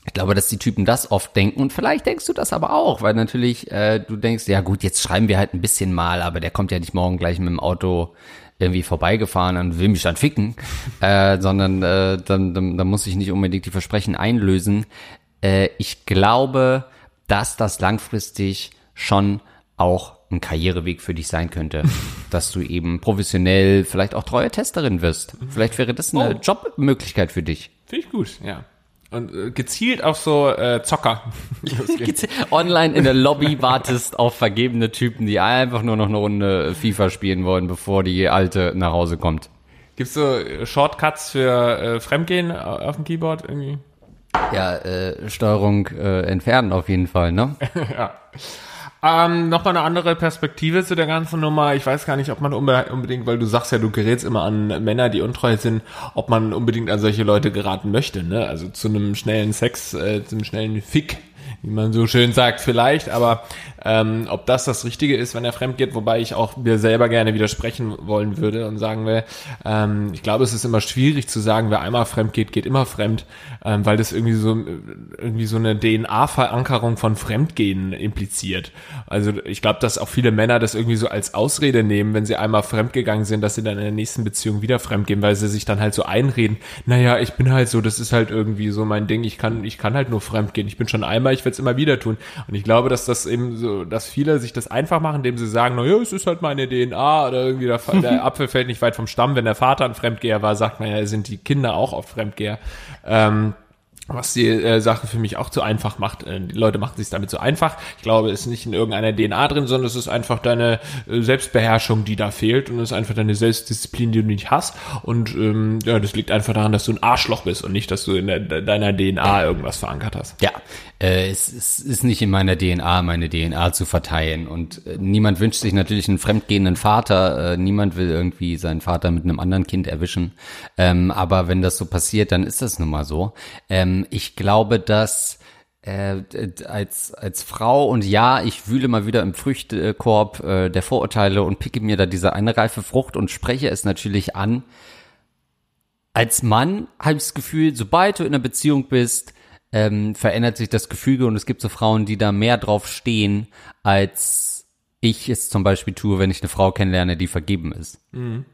ich glaube, dass die Typen das oft denken und vielleicht denkst du das aber auch, weil natürlich äh, du denkst, ja gut, jetzt schreiben wir halt ein bisschen mal, aber der kommt ja nicht morgen gleich mit dem Auto irgendwie vorbeigefahren und will mich dann ficken, äh, sondern äh, dann, dann, dann muss ich nicht unbedingt die Versprechen einlösen. Äh, ich glaube, dass das langfristig schon auch ein Karriereweg für dich sein könnte, dass du eben professionell vielleicht auch treue Testerin wirst. Vielleicht wäre das eine oh. Jobmöglichkeit für dich. Finde ich gut, ja. Und äh, gezielt auf so äh, Zocker. Online in der Lobby wartest auf vergebene Typen, die einfach nur noch eine Runde FIFA spielen wollen, bevor die alte nach Hause kommt. Gibt's so Shortcuts für äh, Fremdgehen auf dem Keyboard irgendwie? Ja, äh, Steuerung äh, entfernen auf jeden Fall, ne? ja. Ähm, noch mal eine andere Perspektive zu der ganzen Nummer. Ich weiß gar nicht, ob man unbedingt, weil du sagst ja, du gerätst immer an Männer, die untreu sind, ob man unbedingt an solche Leute geraten möchte, ne? Also zu einem schnellen Sex, äh, zu einem schnellen Fick, wie man so schön sagt, vielleicht, aber ähm, ob das das Richtige ist, wenn er fremd geht, wobei ich auch mir selber gerne widersprechen wollen würde und sagen will, ähm, ich glaube, es ist immer schwierig zu sagen, wer einmal fremd geht, geht immer fremd, ähm, weil das irgendwie so irgendwie so eine DNA-Verankerung von Fremdgehen impliziert. Also ich glaube, dass auch viele Männer das irgendwie so als Ausrede nehmen, wenn sie einmal fremdgegangen sind, dass sie dann in der nächsten Beziehung wieder fremdgehen, weil sie sich dann halt so einreden, naja, ich bin halt so, das ist halt irgendwie so mein Ding, ich kann, ich kann halt nur fremdgehen, ich bin schon einmal, ich es immer wieder tun. Und ich glaube, dass das eben so dass viele sich das einfach machen, indem sie sagen, na ja, es ist halt meine DNA oder irgendwie der, der Apfel fällt nicht weit vom Stamm. Wenn der Vater ein Fremdgeher war, sagt man ja, sind die Kinder auch oft Fremdgeher. Ähm, was die äh, Sache für mich auch zu einfach macht. Äh, die Leute machen sich damit zu einfach. Ich glaube, es ist nicht in irgendeiner DNA drin, sondern es ist einfach deine äh, Selbstbeherrschung, die da fehlt und es ist einfach deine Selbstdisziplin, die du nicht hast. Und ähm, ja, das liegt einfach daran, dass du ein Arschloch bist und nicht, dass du in der, deiner DNA irgendwas verankert hast. Ja, äh, es, es ist nicht in meiner DNA, meine DNA zu verteilen. Und äh, niemand wünscht sich natürlich einen fremdgehenden Vater. Äh, niemand will irgendwie seinen Vater mit einem anderen Kind erwischen. Ähm, aber wenn das so passiert, dann ist das nun mal so. Ähm, ich glaube, dass äh, als, als Frau und ja, ich wühle mal wieder im Früchtekorb äh, der Vorurteile und picke mir da diese eine reife Frucht und spreche es natürlich an. Als Mann habe ich das Gefühl, sobald du in einer Beziehung bist, ähm, verändert sich das Gefüge und es gibt so Frauen, die da mehr drauf stehen, als ich es zum Beispiel tue, wenn ich eine Frau kennenlerne, die vergeben ist. Mhm.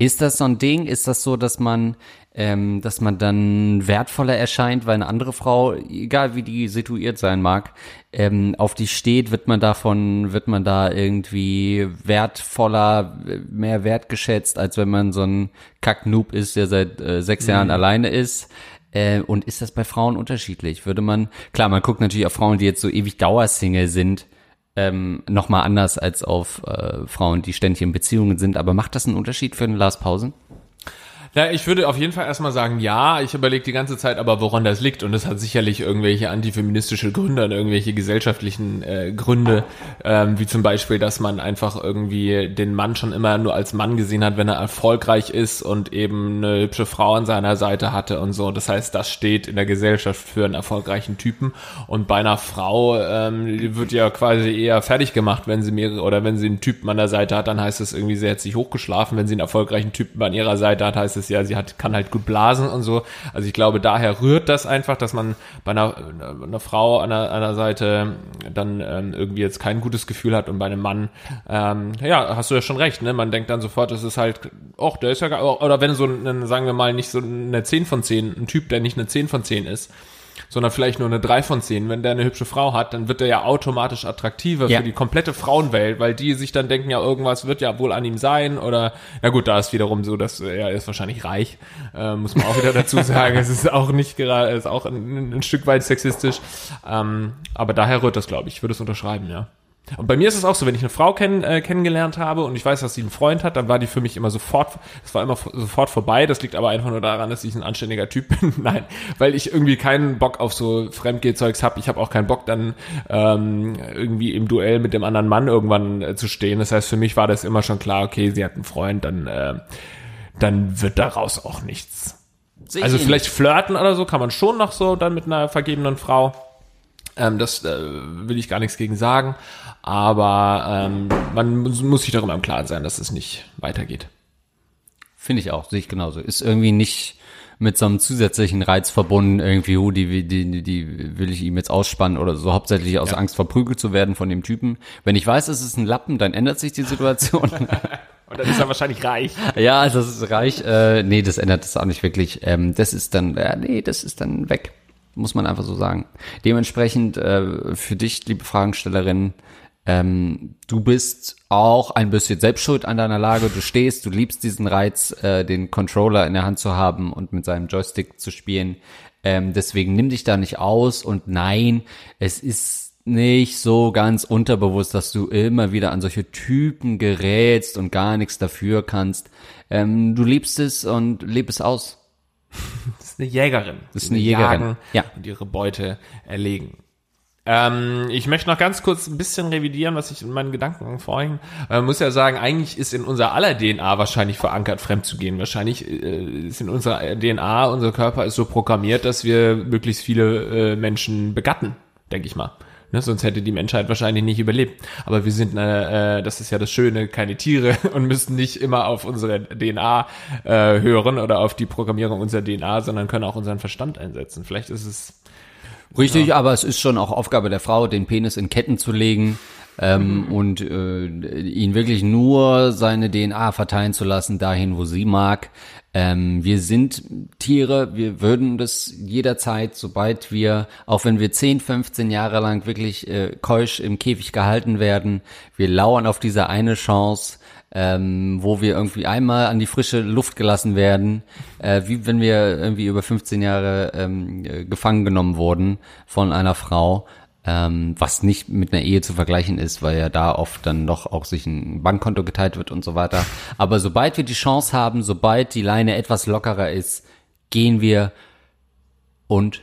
Ist das so ein Ding? Ist das so, dass man, ähm, dass man dann wertvoller erscheint, weil eine andere Frau, egal wie die situiert sein mag, ähm, auf die steht, wird man davon, wird man da irgendwie wertvoller, mehr wertgeschätzt, als wenn man so ein Kacknoob ist, der seit äh, sechs mhm. Jahren alleine ist? Äh, und ist das bei Frauen unterschiedlich? Würde man, klar, man guckt natürlich auf Frauen, die jetzt so ewig Dauersingle sind, ähm, nochmal anders als auf äh, Frauen, die ständig in Beziehungen sind. Aber macht das einen Unterschied für einen Lars Pausen? Ja, ich würde auf jeden Fall erstmal sagen, ja, ich überlege die ganze Zeit aber, woran das liegt. Und das hat sicherlich irgendwelche antifeministische Gründe und irgendwelche gesellschaftlichen äh, Gründe, ähm, wie zum Beispiel, dass man einfach irgendwie den Mann schon immer nur als Mann gesehen hat, wenn er erfolgreich ist und eben eine hübsche Frau an seiner Seite hatte und so. Das heißt, das steht in der Gesellschaft für einen erfolgreichen Typen. Und bei einer Frau ähm, wird ja quasi eher fertig gemacht, wenn sie mehrere oder wenn sie einen Typen an der Seite hat, dann heißt es irgendwie, sie hat sich hochgeschlafen. Wenn sie einen erfolgreichen Typen an ihrer Seite hat, heißt es ja, sie hat, kann halt gut blasen und so. Also ich glaube, daher rührt das einfach, dass man bei einer, einer Frau an der, an der Seite dann ähm, irgendwie jetzt kein gutes Gefühl hat und bei einem Mann, ähm, ja, hast du ja schon recht, ne? Man denkt dann sofort, es ist halt, ach, der ist ja, oder wenn so ein, sagen wir mal, nicht so eine 10 von 10, ein Typ, der nicht eine 10 von 10 ist, sondern vielleicht nur eine 3 von 10. Wenn der eine hübsche Frau hat, dann wird er ja automatisch attraktiver Ja. für die komplette Frauenwelt, weil die sich dann denken, ja, irgendwas wird ja wohl an ihm sein oder, na gut, da ist wiederum so, dass er ist wahrscheinlich reich, äh, muss man auch wieder dazu sagen. es ist auch nicht gerade, es ist auch ein, ein Stück weit sexistisch, ähm, aber daher rührt das, glaube ich. Ich würde es unterschreiben, ja. Und bei mir ist es auch so, wenn ich eine Frau kenn, äh, kennengelernt habe und ich weiß, dass sie einen Freund hat, dann war die für mich immer sofort, es war immer sofort vorbei. Das liegt aber einfach nur daran, dass ich ein anständiger Typ bin. Nein, weil ich irgendwie keinen Bock auf so Fremdgehzeugs habe. Ich habe auch keinen Bock dann ähm, irgendwie im Duell mit dem anderen Mann irgendwann äh, zu stehen. Das heißt, für mich war das immer schon klar, okay, sie hat einen Freund, dann, äh, dann wird daraus auch nichts. Also ähnlich. vielleicht flirten oder so kann man schon noch so dann mit einer vergebenen Frau. Ähm, das äh, will ich gar nichts gegen sagen. Aber ähm, man muss sich darüber im Klaren sein, dass es nicht weitergeht. Finde ich auch, sehe ich genauso. Ist irgendwie nicht mit so einem zusätzlichen Reiz verbunden, irgendwie, oh, die, die, die, die will ich ihm jetzt ausspannen oder so, hauptsächlich aus Angst verprügelt zu werden von dem Typen. Wenn ich weiß, es ist ein Lappen, dann ändert sich die Situation. Und dann ist er wahrscheinlich reich. ja, also das ist reich. Äh, nee, das ändert es auch nicht wirklich. Ähm, das ist dann, ja, nee, das ist dann weg. Muss man einfach so sagen. Dementsprechend äh, für dich, liebe Fragenstellerin, ähm, du bist auch ein bisschen selbst schuld an deiner Lage. Du stehst, du liebst diesen Reiz, äh, den Controller in der Hand zu haben und mit seinem Joystick zu spielen. Ähm, deswegen nimm dich da nicht aus und nein, es ist nicht so ganz unterbewusst, dass du immer wieder an solche Typen gerätst und gar nichts dafür kannst. Ähm, du liebst es und leb es aus. Ist eine Jägerin. Das ist eine Jägerin, ja. Und ihre Beute erlegen. Ähm, ich möchte noch ganz kurz ein bisschen revidieren, was ich in meinen Gedanken vorhin. Man muss ja sagen, eigentlich ist in unserer aller DNA wahrscheinlich verankert, fremd zu gehen. Wahrscheinlich äh, ist in unserer DNA, unser Körper ist so programmiert, dass wir möglichst viele äh, Menschen begatten, denke ich mal. Ne, sonst hätte die Menschheit wahrscheinlich nicht überlebt. Aber wir sind, äh, äh, das ist ja das Schöne, keine Tiere und müssen nicht immer auf unsere DNA äh, hören oder auf die Programmierung unserer DNA, sondern können auch unseren Verstand einsetzen. Vielleicht ist es Richtig, aber es ist schon auch Aufgabe der Frau, den Penis in Ketten zu legen ähm, und äh, ihn wirklich nur seine DNA verteilen zu lassen, dahin, wo sie mag. Ähm, wir sind Tiere, wir würden das jederzeit, sobald wir, auch wenn wir 10, 15 Jahre lang wirklich äh, keusch im Käfig gehalten werden, wir lauern auf diese eine Chance, ähm, wo wir irgendwie einmal an die frische Luft gelassen werden, äh, wie wenn wir irgendwie über 15 Jahre ähm, äh, gefangen genommen wurden von einer Frau, ähm, was nicht mit einer Ehe zu vergleichen ist, weil ja da oft dann doch auch sich ein Bankkonto geteilt wird und so weiter. Aber sobald wir die Chance haben, sobald die Leine etwas lockerer ist, gehen wir und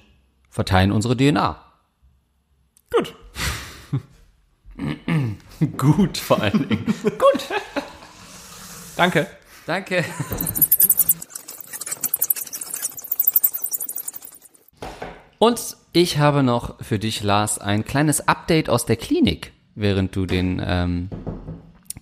verteilen unsere DNA. gut. Gut, vor allen Dingen. Gut. Danke. Danke. Und ich habe noch für dich, Lars, ein kleines Update aus der Klinik, während du den ähm,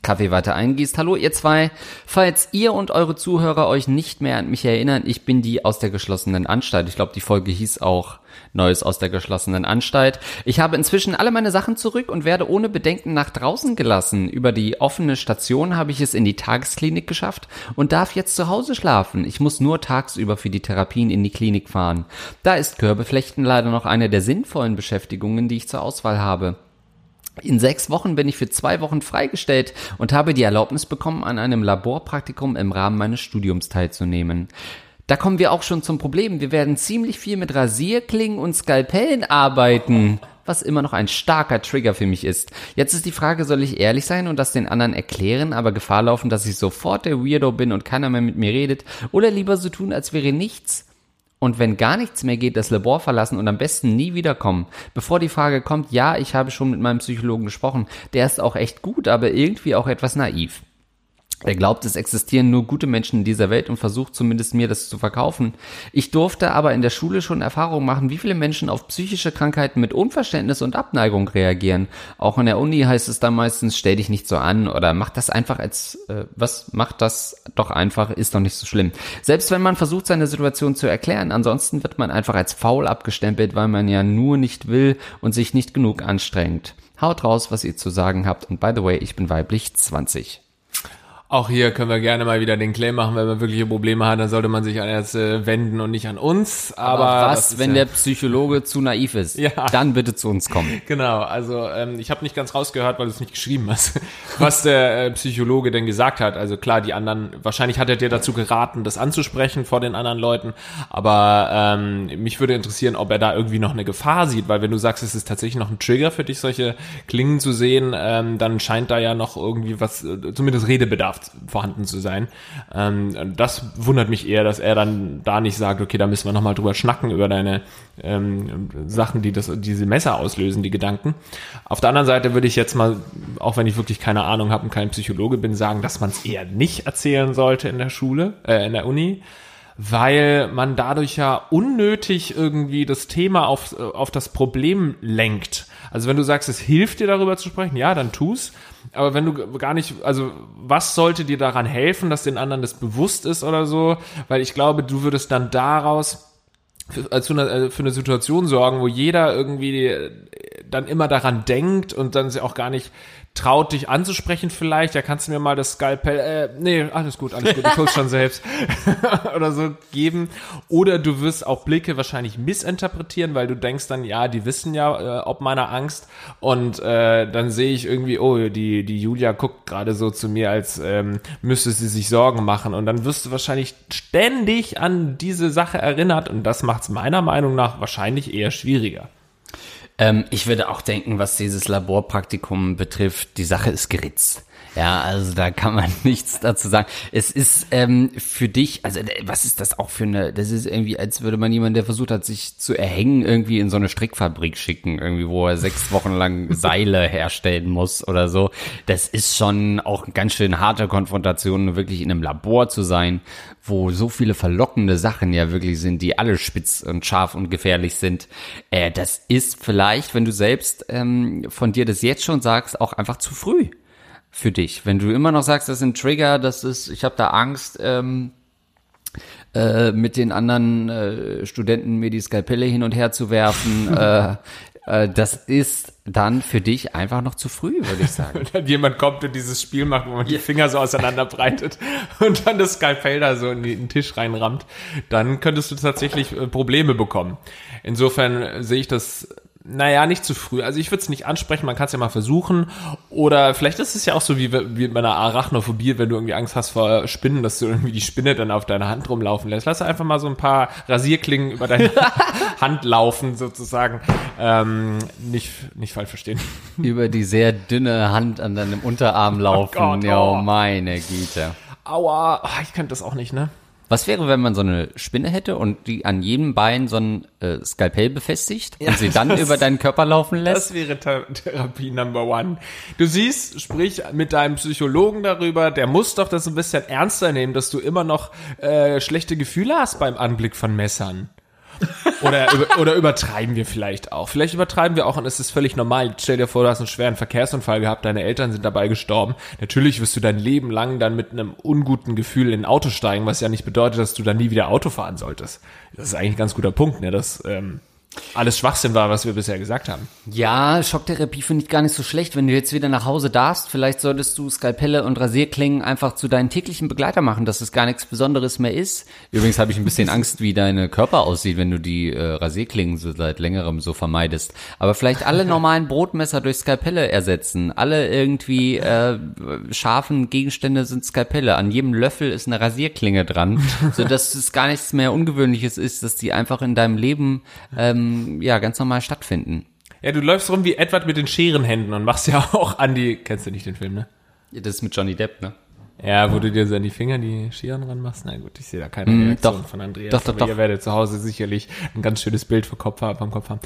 Kaffee weiter eingießt. Hallo ihr zwei, falls ihr und eure Zuhörer euch nicht mehr an mich erinnern, ich bin die aus der geschlossenen Anstalt. Ich glaube, die Folge hieß auch Neues aus der geschlossenen Anstalt. Ich habe inzwischen alle meine Sachen zurück und werde ohne Bedenken nach draußen gelassen. Über die offene Station habe ich es in die Tagesklinik geschafft und darf jetzt zu Hause schlafen. Ich muss nur tagsüber für die Therapien in die Klinik fahren. Da ist Körbeflechten leider noch eine der sinnvollen Beschäftigungen, die ich zur Auswahl habe. In sechs Wochen bin ich für zwei Wochen freigestellt und habe die Erlaubnis bekommen, an einem Laborpraktikum im Rahmen meines Studiums teilzunehmen. Da kommen wir auch schon zum Problem. Wir werden ziemlich viel mit Rasierklingen und Skalpellen arbeiten, was immer noch ein starker Trigger für mich ist. Jetzt ist die Frage, soll ich ehrlich sein und das den anderen erklären, aber Gefahr laufen, dass ich sofort der Weirdo bin und keiner mehr mit mir redet, oder lieber so tun, als wäre nichts? Und wenn gar nichts mehr geht, das Labor verlassen und am besten nie wiederkommen. Bevor die Frage kommt, ja, ich habe schon mit meinem Psychologen gesprochen, der ist auch echt gut, aber irgendwie auch etwas naiv. Er glaubt, es existieren nur gute Menschen in dieser Welt und versucht zumindest mir das zu verkaufen. Ich durfte aber in der Schule schon Erfahrungen machen, wie viele Menschen auf psychische Krankheiten mit Unverständnis und Abneigung reagieren. Auch in der Uni heißt es dann meistens, stell dich nicht so an oder mach das einfach als, äh, was, mach das doch einfach, ist doch nicht so schlimm. Selbst wenn man versucht, seine Situation zu erklären, ansonsten wird man einfach als faul abgestempelt, weil man ja nur nicht will und sich nicht genug anstrengt. Haut raus, was ihr zu sagen habt und by the way, ich bin weiblich 20. Auch hier können wir gerne mal wieder den Claim machen, wenn man wirkliche Probleme hat, dann sollte man sich an Ärzte wenden und nicht an uns. Aber, Aber was, wenn ja der Psychologe zu naiv ist? Ja. Dann bitte zu uns kommen. Genau, also ähm, ich habe nicht ganz rausgehört, weil du es nicht geschrieben hast, was der äh, Psychologe denn gesagt hat. Also klar, die anderen, wahrscheinlich hat er dir dazu geraten, das anzusprechen vor den anderen Leuten. Aber ähm, mich würde interessieren, ob er da irgendwie noch eine Gefahr sieht, weil wenn du sagst, es ist tatsächlich noch ein Trigger für dich, solche Klingen zu sehen, ähm, dann scheint da ja noch irgendwie was, äh, zumindest Redebedarf vorhanden zu sein. Ähm, das wundert mich eher, dass er dann da nicht sagt, okay, da müssen wir nochmal drüber schnacken, über deine ähm, Sachen, die das, diese Messer auslösen, die Gedanken. Auf der anderen Seite würde ich jetzt mal, auch wenn ich wirklich keine Ahnung habe und kein Psychologe bin, sagen, dass man es eher nicht erzählen sollte in der Schule, äh, in der Uni weil man dadurch ja unnötig irgendwie das Thema auf, auf das Problem lenkt. Also wenn du sagst, es hilft dir darüber zu sprechen, ja, dann tu's. Aber wenn du gar nicht, also was sollte dir daran helfen, dass den anderen das bewusst ist oder so? Weil ich glaube, du würdest dann daraus für, also eine, äh, für eine Situation sorgen, wo jeder irgendwie dann immer daran denkt und dann sie auch gar nicht traut, dich anzusprechen vielleicht. Ja, kannst du mir mal das Skalpell, äh, nee, alles gut, alles gut, ich hol's schon selbst oder so geben. Oder du wirst auch Blicke wahrscheinlich missinterpretieren, weil du denkst dann, ja, die wissen ja äh, ob meiner Angst und äh, dann sehe ich irgendwie, oh, die, die Julia guckt gerade so zu mir, als ähm, müsste sie sich Sorgen machen und dann wirst du wahrscheinlich ständig an diese Sache erinnert und das macht's meiner Meinung nach wahrscheinlich eher schwieriger. Ähm, ich würde auch denken, was dieses Laborpraktikum betrifft, die Sache ist geritzt. Ja, also da kann man nichts dazu sagen. Es ist ähm, für dich, also äh, was ist das auch für eine, das ist irgendwie, als würde man jemanden, der versucht hat, sich zu erhängen, irgendwie in so eine Strickfabrik schicken, irgendwie, wo er sechs Wochen lang Seile herstellen muss oder so. Das ist schon auch eine ganz schön harte Konfrontation, wirklich in einem Labor zu sein, wo so viele verlockende Sachen ja wirklich sind, die alle spitz und scharf und gefährlich sind. Äh, das ist vielleicht, wenn du selbst ähm, von dir das jetzt schon sagst, auch einfach zu früh für dich? Wenn du immer noch sagst, das ist ein Trigger, das ist, ich habe da Angst, ähm, äh, mit den anderen äh, Studenten mir die Skalpelle hin und her zu werfen, äh, äh, das ist dann für dich einfach noch zu früh, würde ich sagen. Wenn dann jemand kommt und dieses Spiel macht, wo man die Finger so auseinanderbreitet und dann das Skalpell da so in den Tisch reinrammt, dann könntest du tatsächlich äh, Probleme bekommen. Insofern sehe ich das naja, nicht zu früh. Also ich würde es nicht ansprechen, man kann es ja mal versuchen. Oder vielleicht ist es ja auch so wie, wie bei einer Arachnophobie, wenn du irgendwie Angst hast vor Spinnen, dass du irgendwie die Spinne dann auf deiner Hand rumlaufen lässt. Lass einfach mal so ein paar Rasierklingen über deine Hand laufen, sozusagen. Ähm, nicht, nicht falsch verstehen. Über die sehr dünne Hand an deinem Unterarm oh laufen. Oh Gott, oh. Ja, meine Güte. Aua, oh, ich könnte das auch nicht, ne? Was wäre, wenn man so eine Spinne hätte und die an jedem Bein so ein äh, Skalpell befestigt ja, und sie dann das, über deinen Körper laufen lässt? Das wäre Therapie Number One. Du siehst, sprich mit deinem Psychologen darüber, der muss doch das ein bisschen ernster nehmen, dass du immer noch äh, schlechte Gefühle hast beim Anblick von Messern. Oder, oder übertreiben wir vielleicht auch? Vielleicht übertreiben wir auch und es ist völlig normal. Stell dir vor, du hast einen schweren Verkehrsunfall gehabt, deine Eltern sind dabei gestorben. Natürlich wirst du dein Leben lang dann mit einem unguten Gefühl in ein Auto steigen, was ja nicht bedeutet, dass du dann nie wieder Auto fahren solltest. Das ist eigentlich ein ganz guter Punkt, ne? Das ähm, alles Schwachsinn war, was wir bisher gesagt haben. Ja, Schocktherapie finde ich gar nicht so schlecht. Wenn du jetzt wieder nach Hause darfst, vielleicht solltest du Skalpelle und Rasierklingen einfach zu deinen täglichen Begleiter machen, dass es gar nichts Besonderes mehr ist. Übrigens habe ich ein bisschen Angst, wie deine Körper aussieht, wenn du die äh, Rasierklingen so seit längerem so vermeidest. Aber vielleicht alle normalen Brotmesser durch Skalpelle ersetzen. Alle irgendwie äh, scharfen Gegenstände sind Skalpelle. An jedem Löffel ist eine Rasierklinge dran, so dass es gar nichts mehr Ungewöhnliches ist, dass die einfach in deinem Leben ähm, ähm, ja, ganz normal stattfinden. Ja, du läufst rum wie Edward mit den Scherenhänden und machst ja auch Andy, kennst du nicht den Film, ne? Ja, das ist mit Johnny Depp, ne? Ja, wo du dir so an die Finger die Skiern ranmachst. Na gut, ich sehe da keine Mm, Reaktion doch. von Andreas. Doch, doch, aber doch. Ihr werdet zu Hause sicherlich ein ganz schönes Bild für Kopf haben, vom Kopf haben.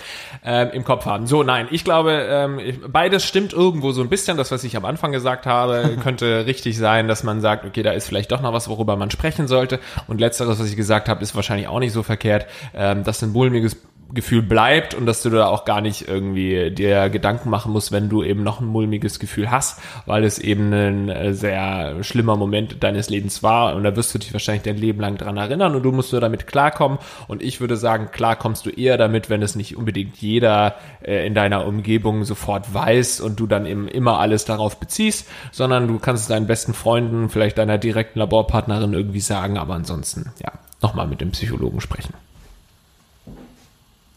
Ähm, Im Kopf haben. So, nein, ich glaube, ähm, ich, beides stimmt irgendwo so ein bisschen. Das, was ich am Anfang gesagt habe, könnte richtig sein, dass man sagt, okay, da ist vielleicht doch noch was, worüber man sprechen sollte. Und letzteres, was ich gesagt habe, ist wahrscheinlich auch nicht so verkehrt, ähm, dass ein mulmiges Gefühl bleibt und dass du da auch gar nicht irgendwie dir Gedanken machen musst, wenn du eben noch ein mulmiges Gefühl hast, weil es eben ein äh, sehr schlimmer Moment deines Lebens war und da wirst du dich wahrscheinlich dein Leben lang dran erinnern und du musst nur damit klarkommen und ich würde sagen, klar kommst du eher damit, wenn es nicht unbedingt jeder äh, in deiner Umgebung sofort weiß und du dann eben immer alles darauf beziehst, sondern du kannst es deinen besten Freunden, vielleicht deiner direkten Laborpartnerin irgendwie sagen, aber ansonsten, ja, nochmal mit dem Psychologen sprechen.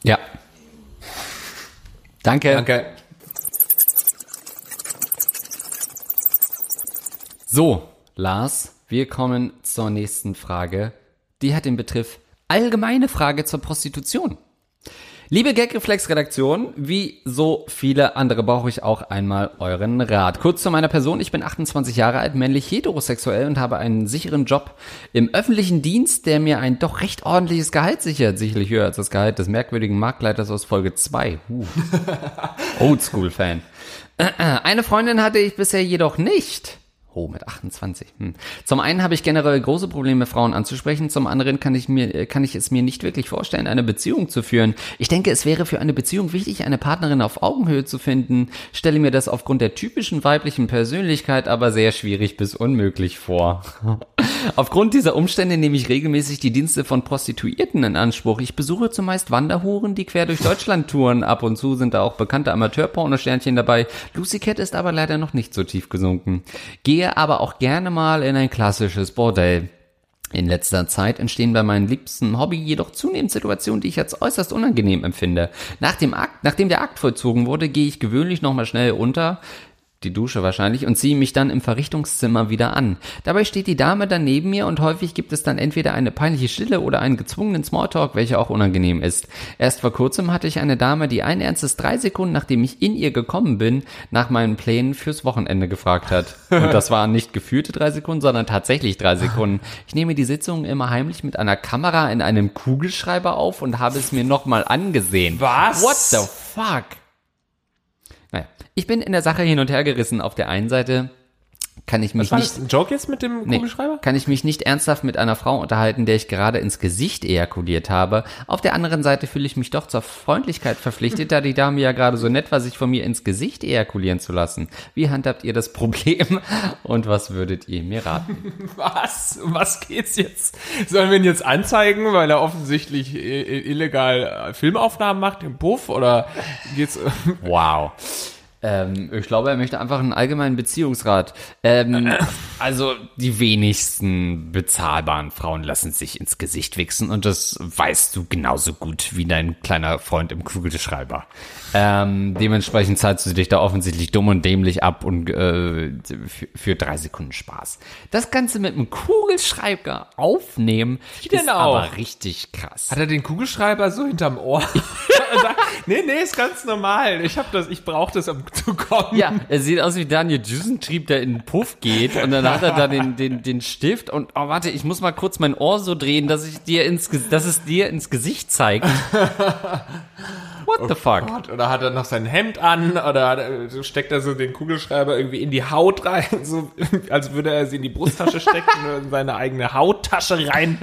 Ja. Danke. Danke. So, Lars, wir kommen zur nächsten Frage. Die hat den Betreff allgemeine Frage zur Prostitution. Liebe Gagreflex-Redaktion, wie so viele andere brauche ich auch einmal euren Rat. Kurz zu meiner Person. Ich bin 28 Jahre alt, männlich heterosexuell und habe einen sicheren Job im öffentlichen Dienst, der mir ein doch recht ordentliches Gehalt sichert. Sicherlich höher als das Gehalt des merkwürdigen Marktleiters aus Folge 2. Uh. Oldschool-Fan. Eine Freundin hatte ich bisher jedoch nicht. Oh, mit 28. Hm. Zum einen habe ich generell große Probleme, Frauen anzusprechen. Zum anderen kann ich mir, kann ich es mir nicht wirklich vorstellen, eine Beziehung zu führen. Ich denke, es wäre für eine Beziehung wichtig, eine Partnerin auf Augenhöhe zu finden. Stelle mir das aufgrund der typischen weiblichen Persönlichkeit aber sehr schwierig bis unmöglich vor. Aufgrund dieser Umstände nehme ich regelmäßig die Dienste von Prostituierten in Anspruch. Ich besuche zumeist Wanderhuren, die quer durch Deutschland touren. Ab und zu sind da auch bekannte Amateurpornosternchen dabei. Lucy Cat ist aber leider noch nicht so tief gesunken. Gehe aber auch gerne mal in ein klassisches Bordell. In letzter Zeit entstehen bei meinem liebsten Hobby jedoch zunehmend Situationen, die ich als äußerst unangenehm empfinde. Nach dem Akt, nachdem der Akt vollzogen wurde, gehe ich gewöhnlich nochmal schnell unter, die Dusche wahrscheinlich, und ziehe mich dann im Verrichtungszimmer wieder an. Dabei steht die Dame dann neben mir und häufig gibt es dann entweder eine peinliche Stille oder einen gezwungenen Smalltalk, welcher auch unangenehm ist. Erst vor kurzem hatte ich eine Dame, die ein ernstes drei Sekunden, nachdem ich in ihr gekommen bin, nach meinen Plänen fürs Wochenende gefragt hat. Und das waren nicht gefühlte drei Sekunden, sondern tatsächlich drei Sekunden. Ich nehme die Sitzung immer heimlich mit einer Kamera in einem Kugelschreiber auf und habe es mir nochmal angesehen. Was? What the fuck? Naja, ich bin in der Sache hin und her gerissen. Auf der einen Seite kann ich mich War nicht das ein Joke jetzt mit dem Nee, Kugelschreiber? kann ich mich nicht ernsthaft mit einer Frau unterhalten, der ich gerade ins Gesicht ejakuliert habe. Auf der anderen Seite fühle ich mich doch zur Freundlichkeit verpflichtet, da die Dame ja gerade so nett war, sich von mir ins Gesicht ejakulieren zu lassen. Wie handhabt ihr das Problem und was würdet ihr mir raten? Was? Was geht's jetzt? Sollen wir ihn jetzt anzeigen, weil er offensichtlich i- illegal äh, Filmaufnahmen macht im Puff oder geht's? äh, Wow. Ähm, ich glaube, er möchte einfach einen allgemeinen Beziehungsrat. Ähm, also die wenigsten bezahlbaren Frauen lassen sich ins Gesicht wichsen und das weißt du genauso gut wie dein kleiner Freund im Kugelschreiber. Ähm, dementsprechend zahlst du dich da offensichtlich dumm und dämlich ab und äh, für, für drei Sekunden Spaß. Das Ganze mit einem Kugelschreiber aufnehmen denn ist auch? aber richtig krass. Hat er den Kugelschreiber so hinterm Ohr? nee, nee, ist ganz normal. Ich hab das, ich brauche das, zu kommen. Ja, er sieht aus wie Daniel Düsentrieb, der in den Puff geht und dann hat er da den, den, den Stift und, oh warte, ich muss mal kurz mein Ohr so drehen, dass ich dir ins, dass es dir ins Gesicht zeigt. What the fuck? Gott, oder hat er noch sein Hemd an oder er, steckt er so den Kugelschreiber irgendwie in die Haut rein, so als würde er sie in die Brusttasche stecken oder in seine eigene Hauttasche rein.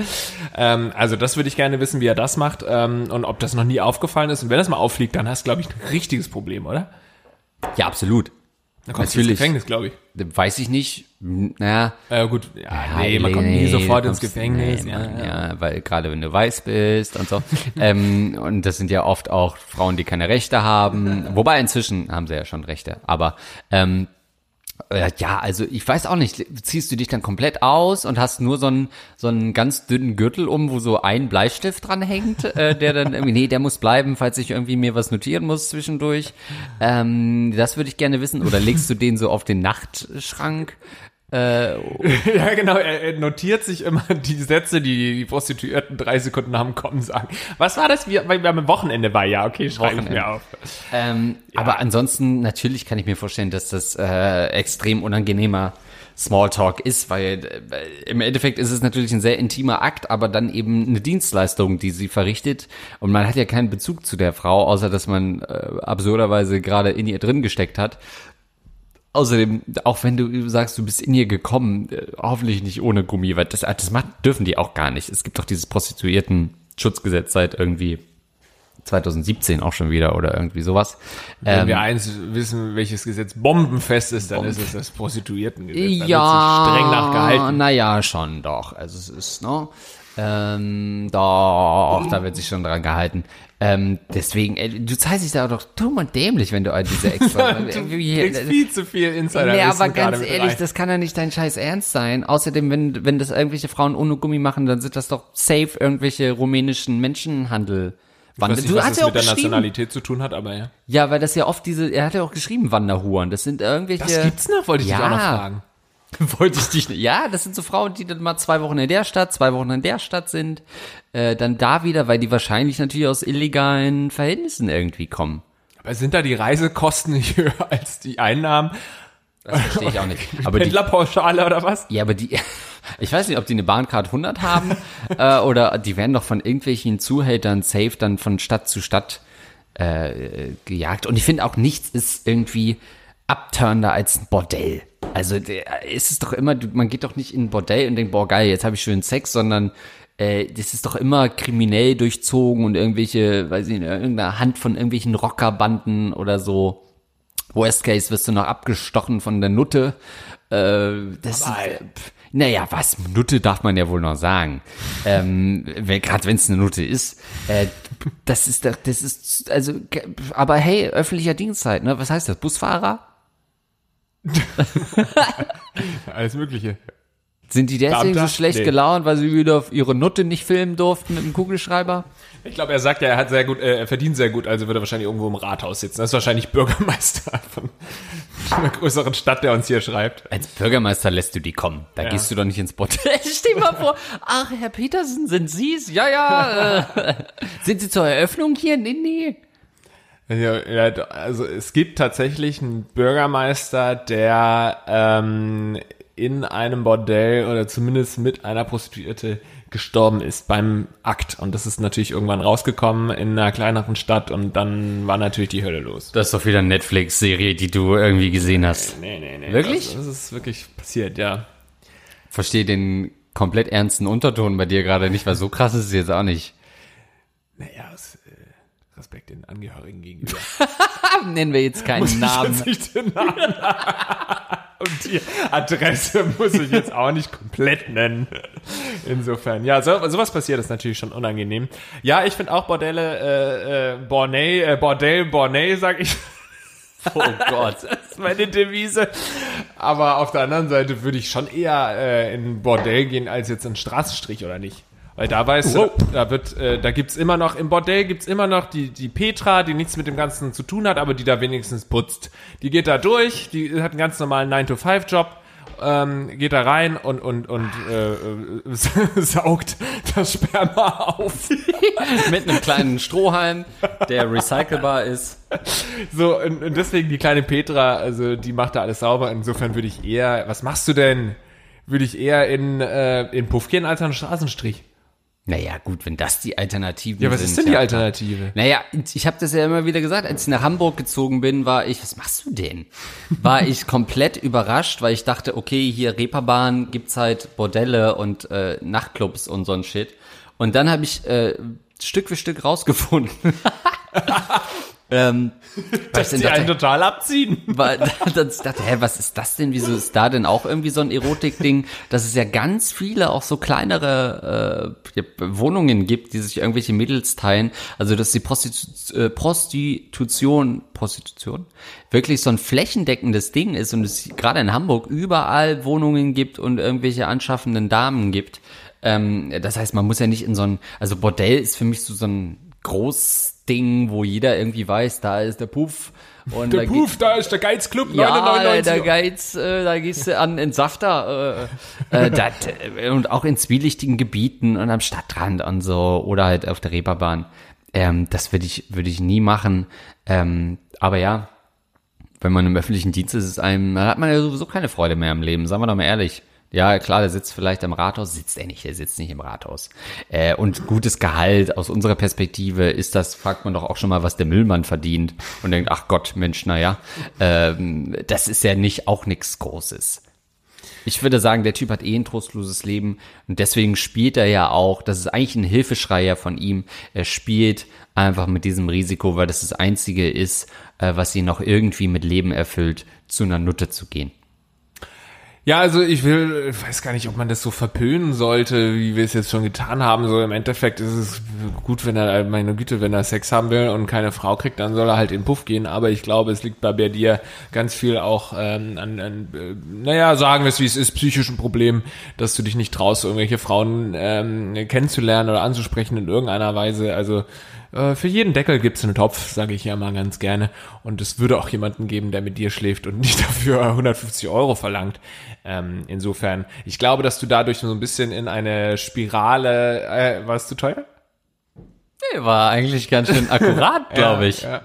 Ähm, also das würde ich gerne wissen, wie er das macht ähm, und ob das noch nie aufgefallen ist. Und wenn das mal auffliegt, dann hast du, glaube ich, ein richtiges Problem, oder? Ja, absolut. Dann kommst du Natürlich. ins Gefängnis, glaube ich. Weiß ich nicht. Naja. Äh, gut, ja, nee, man kommt nie sofort du ins Gefängnis. nee, ja, man- ja. ja, weil gerade wenn du weiß bist und so. ähm, und das sind ja oft auch Frauen, die keine Rechte haben. Wobei inzwischen haben sie ja schon Rechte. Aber ähm, äh, ja, also ich weiß auch nicht, ziehst du dich dann komplett aus und hast nur so einen, so einen ganz dünnen Gürtel um, wo so ein Bleistift dran hängt, äh, der dann irgendwie, nee, der muss bleiben, falls ich irgendwie mir was notieren muss zwischendurch. Ähm, das würde ich gerne wissen. Oder legst du den so auf den Nachtschrank? Ja, genau. Er, er notiert sich immer die Sätze, die die Prostituierten drei Sekunden nach dem Kommen sagen. Was war das? Wir, weil wir am Wochenende war, ja, okay, schreibe ich mir auf. Ähm, Aber ansonsten, natürlich kann ich mir vorstellen, dass das äh, extrem unangenehmer Smalltalk ist, weil äh, im Endeffekt ist es natürlich ein sehr intimer Akt, aber dann eben eine Dienstleistung, die sie verrichtet. Und man hat ja keinen Bezug zu der Frau, außer dass man äh, absurderweise gerade in ihr drin gesteckt hat. Außerdem, auch wenn du sagst, du bist in ihr gekommen, äh, hoffentlich nicht ohne Gummi, weil das, das macht, dürfen die auch gar nicht. Es gibt doch dieses Prostituierten-Schutzgesetz seit irgendwie 2017 auch schon wieder oder irgendwie sowas. Wenn Ähm, wir eins wissen, welches Gesetz bombenfest ist, dann ist es das Prostituiertengesetz. Da wird ja, streng nachgehalten. naja, schon doch. Also es ist, ne? Ähm, doch, da wird sich schon dran gehalten. Ähm, deswegen, ey, du zeigst dich da doch dumm und dämlich, wenn du all diese extra... Du kriegst viel zu viel Insider. Nee, aber ganz ehrlich, das kann ja nicht dein scheiß Ernst sein. Außerdem, wenn, wenn das irgendwelche Frauen ohne Gummi machen, dann sind das doch safe irgendwelche rumänischen Menschenhandel. weiß nicht, du was hast das ja mit der. Nationalität zu tun hat, aber ja. Ja, weil das ja oft diese, er hat ja auch geschrieben, Wanderhuren. Das sind irgendwelche. Das gibt's noch, wollte ich dich Ja. auch noch fragen. Wollte ich dich nicht. Ja, das sind so Frauen, die dann mal zwei Wochen in der Stadt, zwei Wochen in der Stadt sind, äh, dann da wieder, weil die wahrscheinlich natürlich aus illegalen Verhältnissen irgendwie kommen. Aber sind da die Reisekosten nicht höher als die Einnahmen? Das verstehe ich auch nicht. Aber die, Pendlerpauschale oder was? ja, aber die, ich weiß nicht, ob die eine Bahncard 100 haben äh, oder die werden doch von irgendwelchen Zuhältern safe dann von Stadt zu Stadt äh, gejagt. Und ich finde auch nichts ist irgendwie abtörender als ein Bordell. Also ist es doch immer, man geht doch nicht in ein Bordell und denkt, boah geil, jetzt habe ich schön Sex, sondern äh, das ist doch immer kriminell durchzogen und irgendwelche, weiß ich nicht, irgendeine Hand von irgendwelchen Rockerbanden oder so. Worst Case wirst du noch abgestochen von der Nutte. Äh, das Aber, ist, äh, naja, was, Nutte darf man ja wohl noch sagen. ähm, Gerade wenn es eine Nutte ist. Äh, das ist doch, das ist, also, aber hey, öffentlicher Dienst halt, ne? Was heißt das? Busfahrer? Alles Mögliche. Sind die deswegen Beamter? so schlecht Nee. gelaunt, weil sie wieder auf ihre Nutte nicht filmen durften mit dem Kugelschreiber? Ich glaube, er sagt ja, er hat sehr gut, äh, er verdient sehr gut, also wird er wahrscheinlich irgendwo im Rathaus sitzen. Das ist wahrscheinlich Bürgermeister von einer größeren Stadt, der uns hier schreibt. Als Bürgermeister lässt du die kommen. Da Ja. gehst du doch nicht ins Bordell. Steh mal vor. Ach, Herr Petersen, sind Sie's? Ja, ja. Äh, sind Sie zur Eröffnung hier? Nee, nee. Ja, ja, also es gibt tatsächlich einen Bürgermeister, der ähm, in einem Bordell oder zumindest mit einer Prostituierte gestorben ist beim Akt. Und das ist natürlich irgendwann rausgekommen in einer kleineren Stadt und dann war natürlich die Hölle los. Das ist doch wieder eine Netflix-Serie, die du irgendwie gesehen hast. Nee, nee, nee. Wirklich? Das, das ist wirklich passiert, ja. Verstehe den komplett ernsten Unterton bei dir gerade nicht, weil so krass ist es jetzt auch nicht. Naja, äh, Respekt den Angehörigen gegenüber. Nennen wir jetzt keinen Namen. Jetzt nicht den Namen. Und die Adresse muss ich jetzt auch nicht komplett nennen. Insofern, ja, so, sowas passiert ist natürlich schon unangenehm. Ja, ich finde auch Bordelle, äh, äh, Bornay, äh, Bordell, Bornay, sag ich. Oh Gott. Das ist meine Devise. Aber auf der anderen Seite würde ich schon eher äh, in Bordell gehen als jetzt in Straßenstrich, oder nicht? Weil da weißt Wow. du, da wird, äh, da gibt's immer noch, im Bordell gibt's immer noch die, die Petra, die nichts mit dem Ganzen zu tun hat, aber die da wenigstens putzt. Die geht da durch, die hat einen ganz normalen 9-to-5-Job, ähm, geht da rein und, und, und äh, äh, saugt das Sperma auf. Mit einem kleinen Strohhalm, der recycelbar ist. So, und, und deswegen die kleine Petra, also die macht da alles sauber. Insofern würde ich eher, was machst du denn? Würde ich eher in, äh, in Puff gehen als an den Straßenstrich. Naja, gut, wenn das die Alternativen Ja, was sind. ist denn die ja, Alternative? Naja, ich habe das ja immer wieder gesagt, als ich nach Hamburg gezogen bin, war ich, was machst du denn? War ich komplett überrascht, weil ich dachte, okay, hier Reeperbahn gibt's halt Bordelle und äh, Nachtclubs und so ein Shit. Und dann habe ich äh, Stück für Stück rausgefunden. ähm, dann Die einen total abziehen. weil, dann ich dachte, hä, was ist das denn? Wieso ist da denn auch irgendwie so ein Erotik-Ding? Dass es ja ganz viele auch so kleinere äh, Wohnungen gibt, die sich irgendwelche Mädels teilen. Also dass die Prostitu äh, Prostitution, Prostitution wirklich so ein flächendeckendes Ding ist und es gerade in Hamburg überall Wohnungen gibt und irgendwelche anschaffenden Damen gibt. Ähm, das heißt, man muss ja nicht in so ein, also Bordell ist für mich so, so ein Großding, wo jeder irgendwie weiß, da ist der Puff. Und da Der Puff, da ist der Geizclub ja, 999. der Geiz, äh, da gehst du an den Safter äh, äh, dat, äh, und auch in zwielichtigen Gebieten und am Stadtrand und so oder halt auf der Reeperbahn. Ähm, das würde ich würde ich nie machen. Ähm, aber ja, wenn man im öffentlichen Dienst ist, ist einem, da hat man ja sowieso keine Freude mehr im Leben, sagen wir doch mal ehrlich. Ja, klar, der sitzt vielleicht im Rathaus, sitzt er nicht, der sitzt nicht im Rathaus. Äh, und gutes Gehalt aus unserer Perspektive ist das, fragt man doch auch schon mal, was der Müllmann verdient und denkt, ach Gott, Mensch, naja, ähm, das ist ja nicht auch nichts Großes. Ich würde sagen, der Typ hat eh ein trostloses Leben und deswegen spielt er ja auch, das ist eigentlich ein Hilfeschrei ja von ihm, er spielt einfach mit diesem Risiko, weil das das Einzige ist, äh, was ihn noch irgendwie mit Leben erfüllt, zu einer Nutte zu gehen. Ja, also ich will, ich weiß gar nicht, ob man das so verpönen sollte, wie wir es jetzt schon getan haben. So im Endeffekt ist es gut, wenn er, meine Güte, wenn er Sex haben will und keine Frau kriegt, dann soll er halt in Puff gehen. Aber ich glaube, es liegt bei dir ganz viel auch ähm, an, an äh, naja, sagen wir es wie es ist, psychischen Problem, dass du dich nicht traust, irgendwelche Frauen ähm, kennenzulernen oder anzusprechen in irgendeiner Weise. Also äh, für jeden Deckel gibt's einen Topf, sage ich ja mal ganz gerne. Und es würde auch jemanden geben, der mit dir schläft und nicht dafür 150 Euro verlangt. Ähm, insofern, ich glaube, dass du dadurch so ein bisschen in eine Spirale, äh, warst du teuer? Nee, war eigentlich ganz schön akkurat, glaube ich. Ja,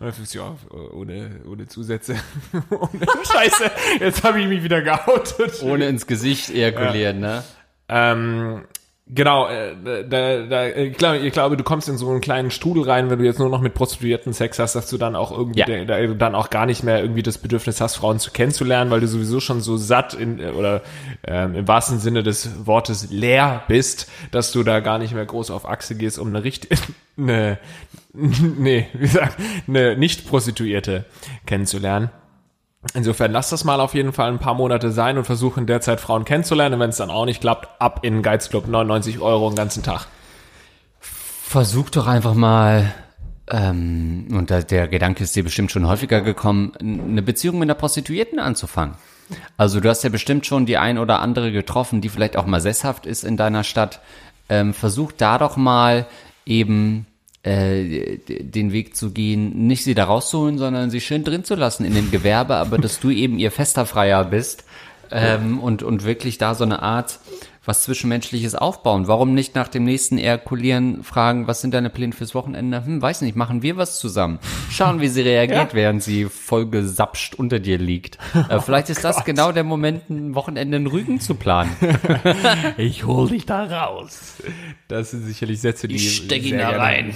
150 Euro ohne, ohne Zusätze. ohne Scheiße, jetzt habe ich mich wieder geoutet. Ohne ins Gesicht ejakulieren, ja. ne? Ähm, Genau, äh, da, da, ich, glaube, ich glaube, du kommst in so einen kleinen Strudel rein, wenn du jetzt nur noch mit Prostituierten Sex hast, dass du dann auch irgendwie ja. da, da, dann auch gar nicht mehr irgendwie das Bedürfnis hast, Frauen zu kennenzulernen, weil du sowieso schon so satt in oder ähm, im wahrsten Sinne des Wortes leer bist, dass du da gar nicht mehr groß auf Achse gehst, um eine richtige, eine, nee, wie gesagt, eine nicht Prostituierte kennenzulernen. Insofern lass das mal auf jeden Fall ein paar Monate sein und versuchen derzeit Frauen kennenzulernen. Wenn es dann auch nicht klappt, ab in den Geizclub 99 Euro den ganzen Tag. Versuch doch einfach mal, ähm, und da, der Gedanke ist dir bestimmt schon häufiger gekommen, eine Beziehung mit einer Prostituierten anzufangen. Also du hast ja bestimmt schon die ein oder andere getroffen, die vielleicht auch mal sesshaft ist in deiner Stadt. Ähm, versuch da doch mal eben äh, den Weg zu gehen, nicht sie da rauszuholen, sondern sie schön drin zu lassen in dem Gewerbe, aber dass du eben ihr fester Freier bist ähm, und, und wirklich da so eine Art was Zwischenmenschliches aufbauen. Warum nicht nach dem nächsten Ejakulieren fragen, was sind deine Pläne fürs Wochenende? Hm, weiß nicht, machen wir was zusammen. Schauen, wie sie reagiert, ja. während sie voll gesapscht unter dir liegt. Äh, vielleicht ist oh das genau der Moment, ein Wochenende in Rügen zu planen. ich hol dich da raus. Das sind sicherlich Sätze, die ich stecke ihn da rein.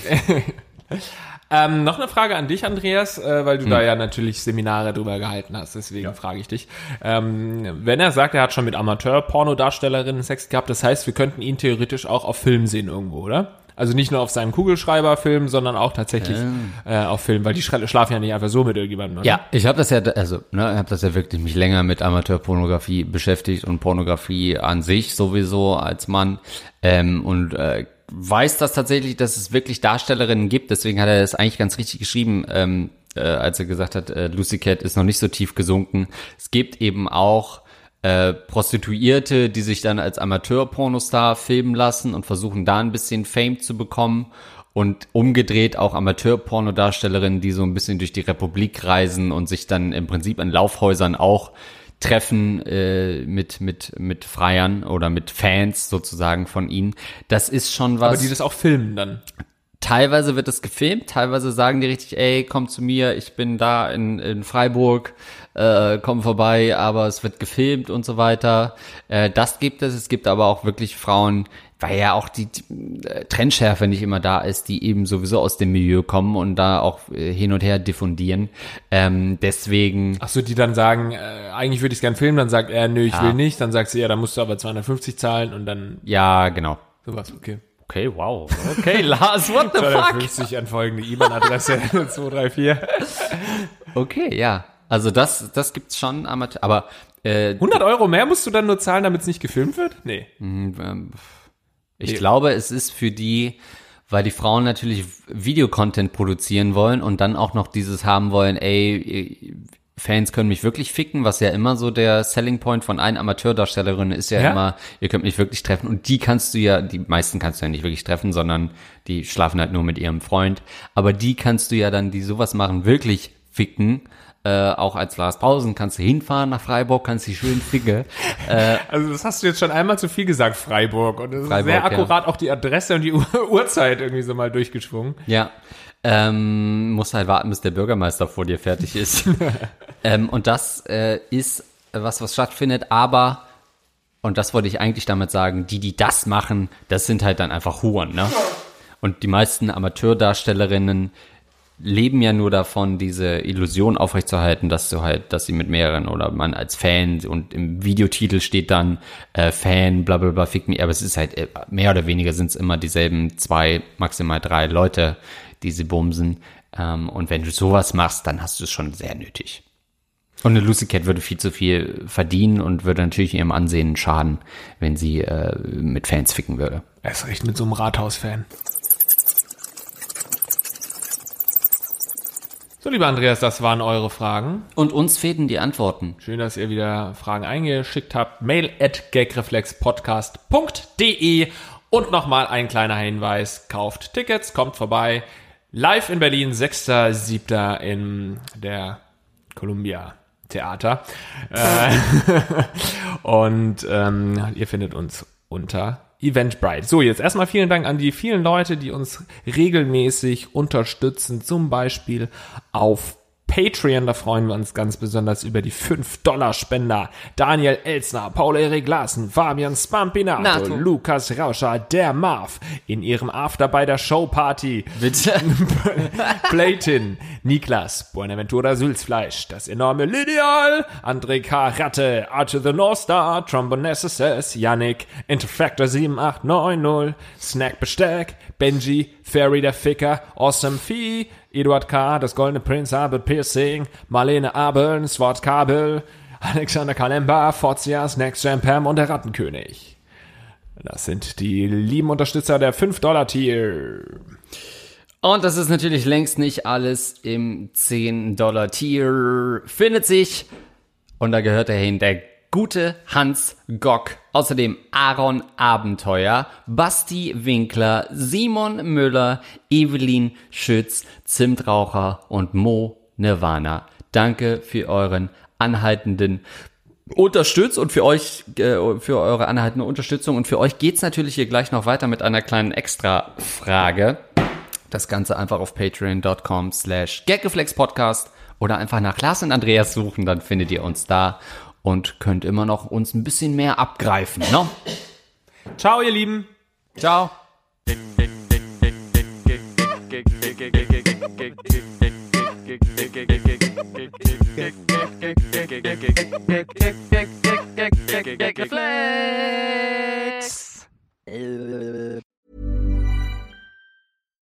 Ähm, noch eine Frage an dich, Andreas, äh, weil du hm. da ja natürlich Seminare drüber gehalten hast, deswegen ja. frage ich dich. Ähm, wenn er sagt, er hat schon mit Amateur-Pornodarstellerinnen Sex gehabt, das heißt, wir könnten ihn theoretisch auch auf Film sehen irgendwo, oder? Also nicht nur auf seinem Kugelschreiberfilm, sondern auch tatsächlich äh, auf Film, weil die schlafen ja nicht einfach so mit irgendjemandem. Oder? Ja, ich habe das ja, also ne, ich habe das ja wirklich mich länger mit Amateurpornografie beschäftigt und Pornografie an sich sowieso als Mann ähm, und äh, weiß das tatsächlich, dass es wirklich Darstellerinnen gibt. Deswegen hat er das eigentlich ganz richtig geschrieben, ähm, äh, als er gesagt hat, äh, Lucy Cat ist noch nicht so tief gesunken. Es gibt eben auch äh, Prostituierte, die sich dann als Amateur-Pornostar filmen lassen und versuchen da ein bisschen Fame zu bekommen. Und umgedreht auch Amateur-Pornodarstellerinnen, die so ein bisschen durch die Republik reisen und sich dann im Prinzip in Laufhäusern auch Treffen äh, mit, mit, mit Freiern oder mit Fans sozusagen von ihnen. Das ist schon was. Aber die das auch filmen dann. Teilweise wird es gefilmt, teilweise sagen die richtig, ey, komm zu mir, ich bin da in, in Freiburg, äh, komm vorbei, aber es wird gefilmt und so weiter. Äh, das gibt es. Es gibt aber auch wirklich Frauen, weil ja auch die, die äh, Trendschärfe nicht immer da ist, die eben sowieso aus dem Milieu kommen und da auch äh, hin und her diffundieren. Ähm, deswegen. Ach so, die dann sagen, äh, eigentlich würde ich es gern filmen, dann sagt er, nö, ich ja. will nicht, dann sagt sie, ja, dann musst du aber 250 zahlen und dann. Ja, genau. Sowas, okay. Okay, wow. Okay, Lars, what the fuck? 250 an folgende IBAN-Adresse 234. Okay, ja. Also das, das gibt's schon, aber äh, 100 Euro mehr musst du dann nur zahlen, damit es nicht gefilmt wird? Nee. Ich nee. glaube, es ist für die, weil die Frauen natürlich Videocontent produzieren wollen und dann auch noch dieses haben wollen, ey, Fans können mich wirklich ficken, was ja immer so der Selling Point von allen Amateurdarstellerinnen ist ja, ja, immer, ihr könnt mich wirklich treffen und die kannst du ja, die meisten kannst du ja nicht wirklich treffen, sondern die schlafen halt nur mit ihrem Freund, aber die kannst du ja dann, die sowas machen, wirklich ficken. Äh, auch als Lars Pausen kannst du hinfahren nach Freiburg, kannst du schön ficken. Äh, Also das hast du jetzt schon einmal zu viel gesagt, Freiburg. Und das ist Freiburg, sehr ja. akkurat auch die Adresse und die Uhr Uhrzeit irgendwie so mal durchgeschwungen. Ja. Ähm, musst halt warten, bis der Bürgermeister vor dir fertig ist. ähm, und das äh, ist was, was stattfindet, aber, und das wollte ich eigentlich damit sagen, die, die das machen, das sind halt dann einfach Huren, ne? Und die meisten Amateurdarstellerinnen leben ja nur davon, diese Illusion aufrechtzuerhalten, dass du halt, dass sie mit mehreren oder man als Fan und im Videotitel steht dann äh, Fan, bla bla bla, fick me, aber es ist halt äh, mehr oder weniger sind es immer dieselben zwei, maximal drei Leute, die sie bumsen. Ähm, und wenn du sowas machst, dann hast du es schon sehr nötig. Und eine Lucy Cat würde viel zu viel verdienen und würde natürlich ihrem Ansehen schaden, wenn sie äh, mit Fans ficken würde. Erst recht mit so einem Rathaus-Fan. So, lieber Andreas, das waren eure Fragen. Und uns fehlen die Antworten. Schön, dass ihr wieder Fragen eingeschickt habt. Mail at gagreflexpodcast.de Und nochmal ein kleiner Hinweis. Kauft Tickets, kommt vorbei. Live in Berlin, 6.7. in der Columbia Theater. Äh, und ähm, ihr findet uns unter Eventbrite. So, jetzt erstmal vielen Dank an die vielen Leute, die uns regelmäßig unterstützen, zum Beispiel auf Patreon, da freuen wir uns ganz besonders über die 5-Dollar-Spender. Daniel Elsner, Paul-Erik Larsen, Fabian Spampinato, Nato. Lukas Rauscher, der Marv in ihrem After bei der Show-Party. Bitte. Playtin, Niklas, Buenaventura Sülzfleisch, das enorme Lineal, André K. Ratte, Archer the North Star, Trombone SSS, Yannick, Interfactor 7890, Snack Besteck, Benji, Ferry der Ficker, Awesome Fee, Eduard K., das Goldene Prinz, Albert Piercing, Marlene Abeln, Swart Kabel, Alexander Kalemba, Forzias, Next Jam Pam und der Rattenkönig. Das sind die lieben Unterstützer der 5-Dollar-Tier. Und das ist natürlich längst nicht alles im 10-Dollar-Tier. Findet sich, und da gehört er hin, der gute Hans Gock. Außerdem Aaron Abenteuer, Basti Winkler, Simon Müller, Evelyn Schütz, Zimtraucher und Mo Nirvana. Danke für euren anhaltenden unterstützt und für euch, äh, für eure anhaltende Unterstützung. Und für euch geht's natürlich hier gleich noch weiter mit einer kleinen Extra-Frage. Das Ganze einfach auf patreon.com slash gaggeflex-podcast oder einfach nach Lars und Andreas suchen, dann findet ihr uns da und könnt immer noch uns ein bisschen mehr abgreifen, ne? Ciao, ihr Lieben. Ciao.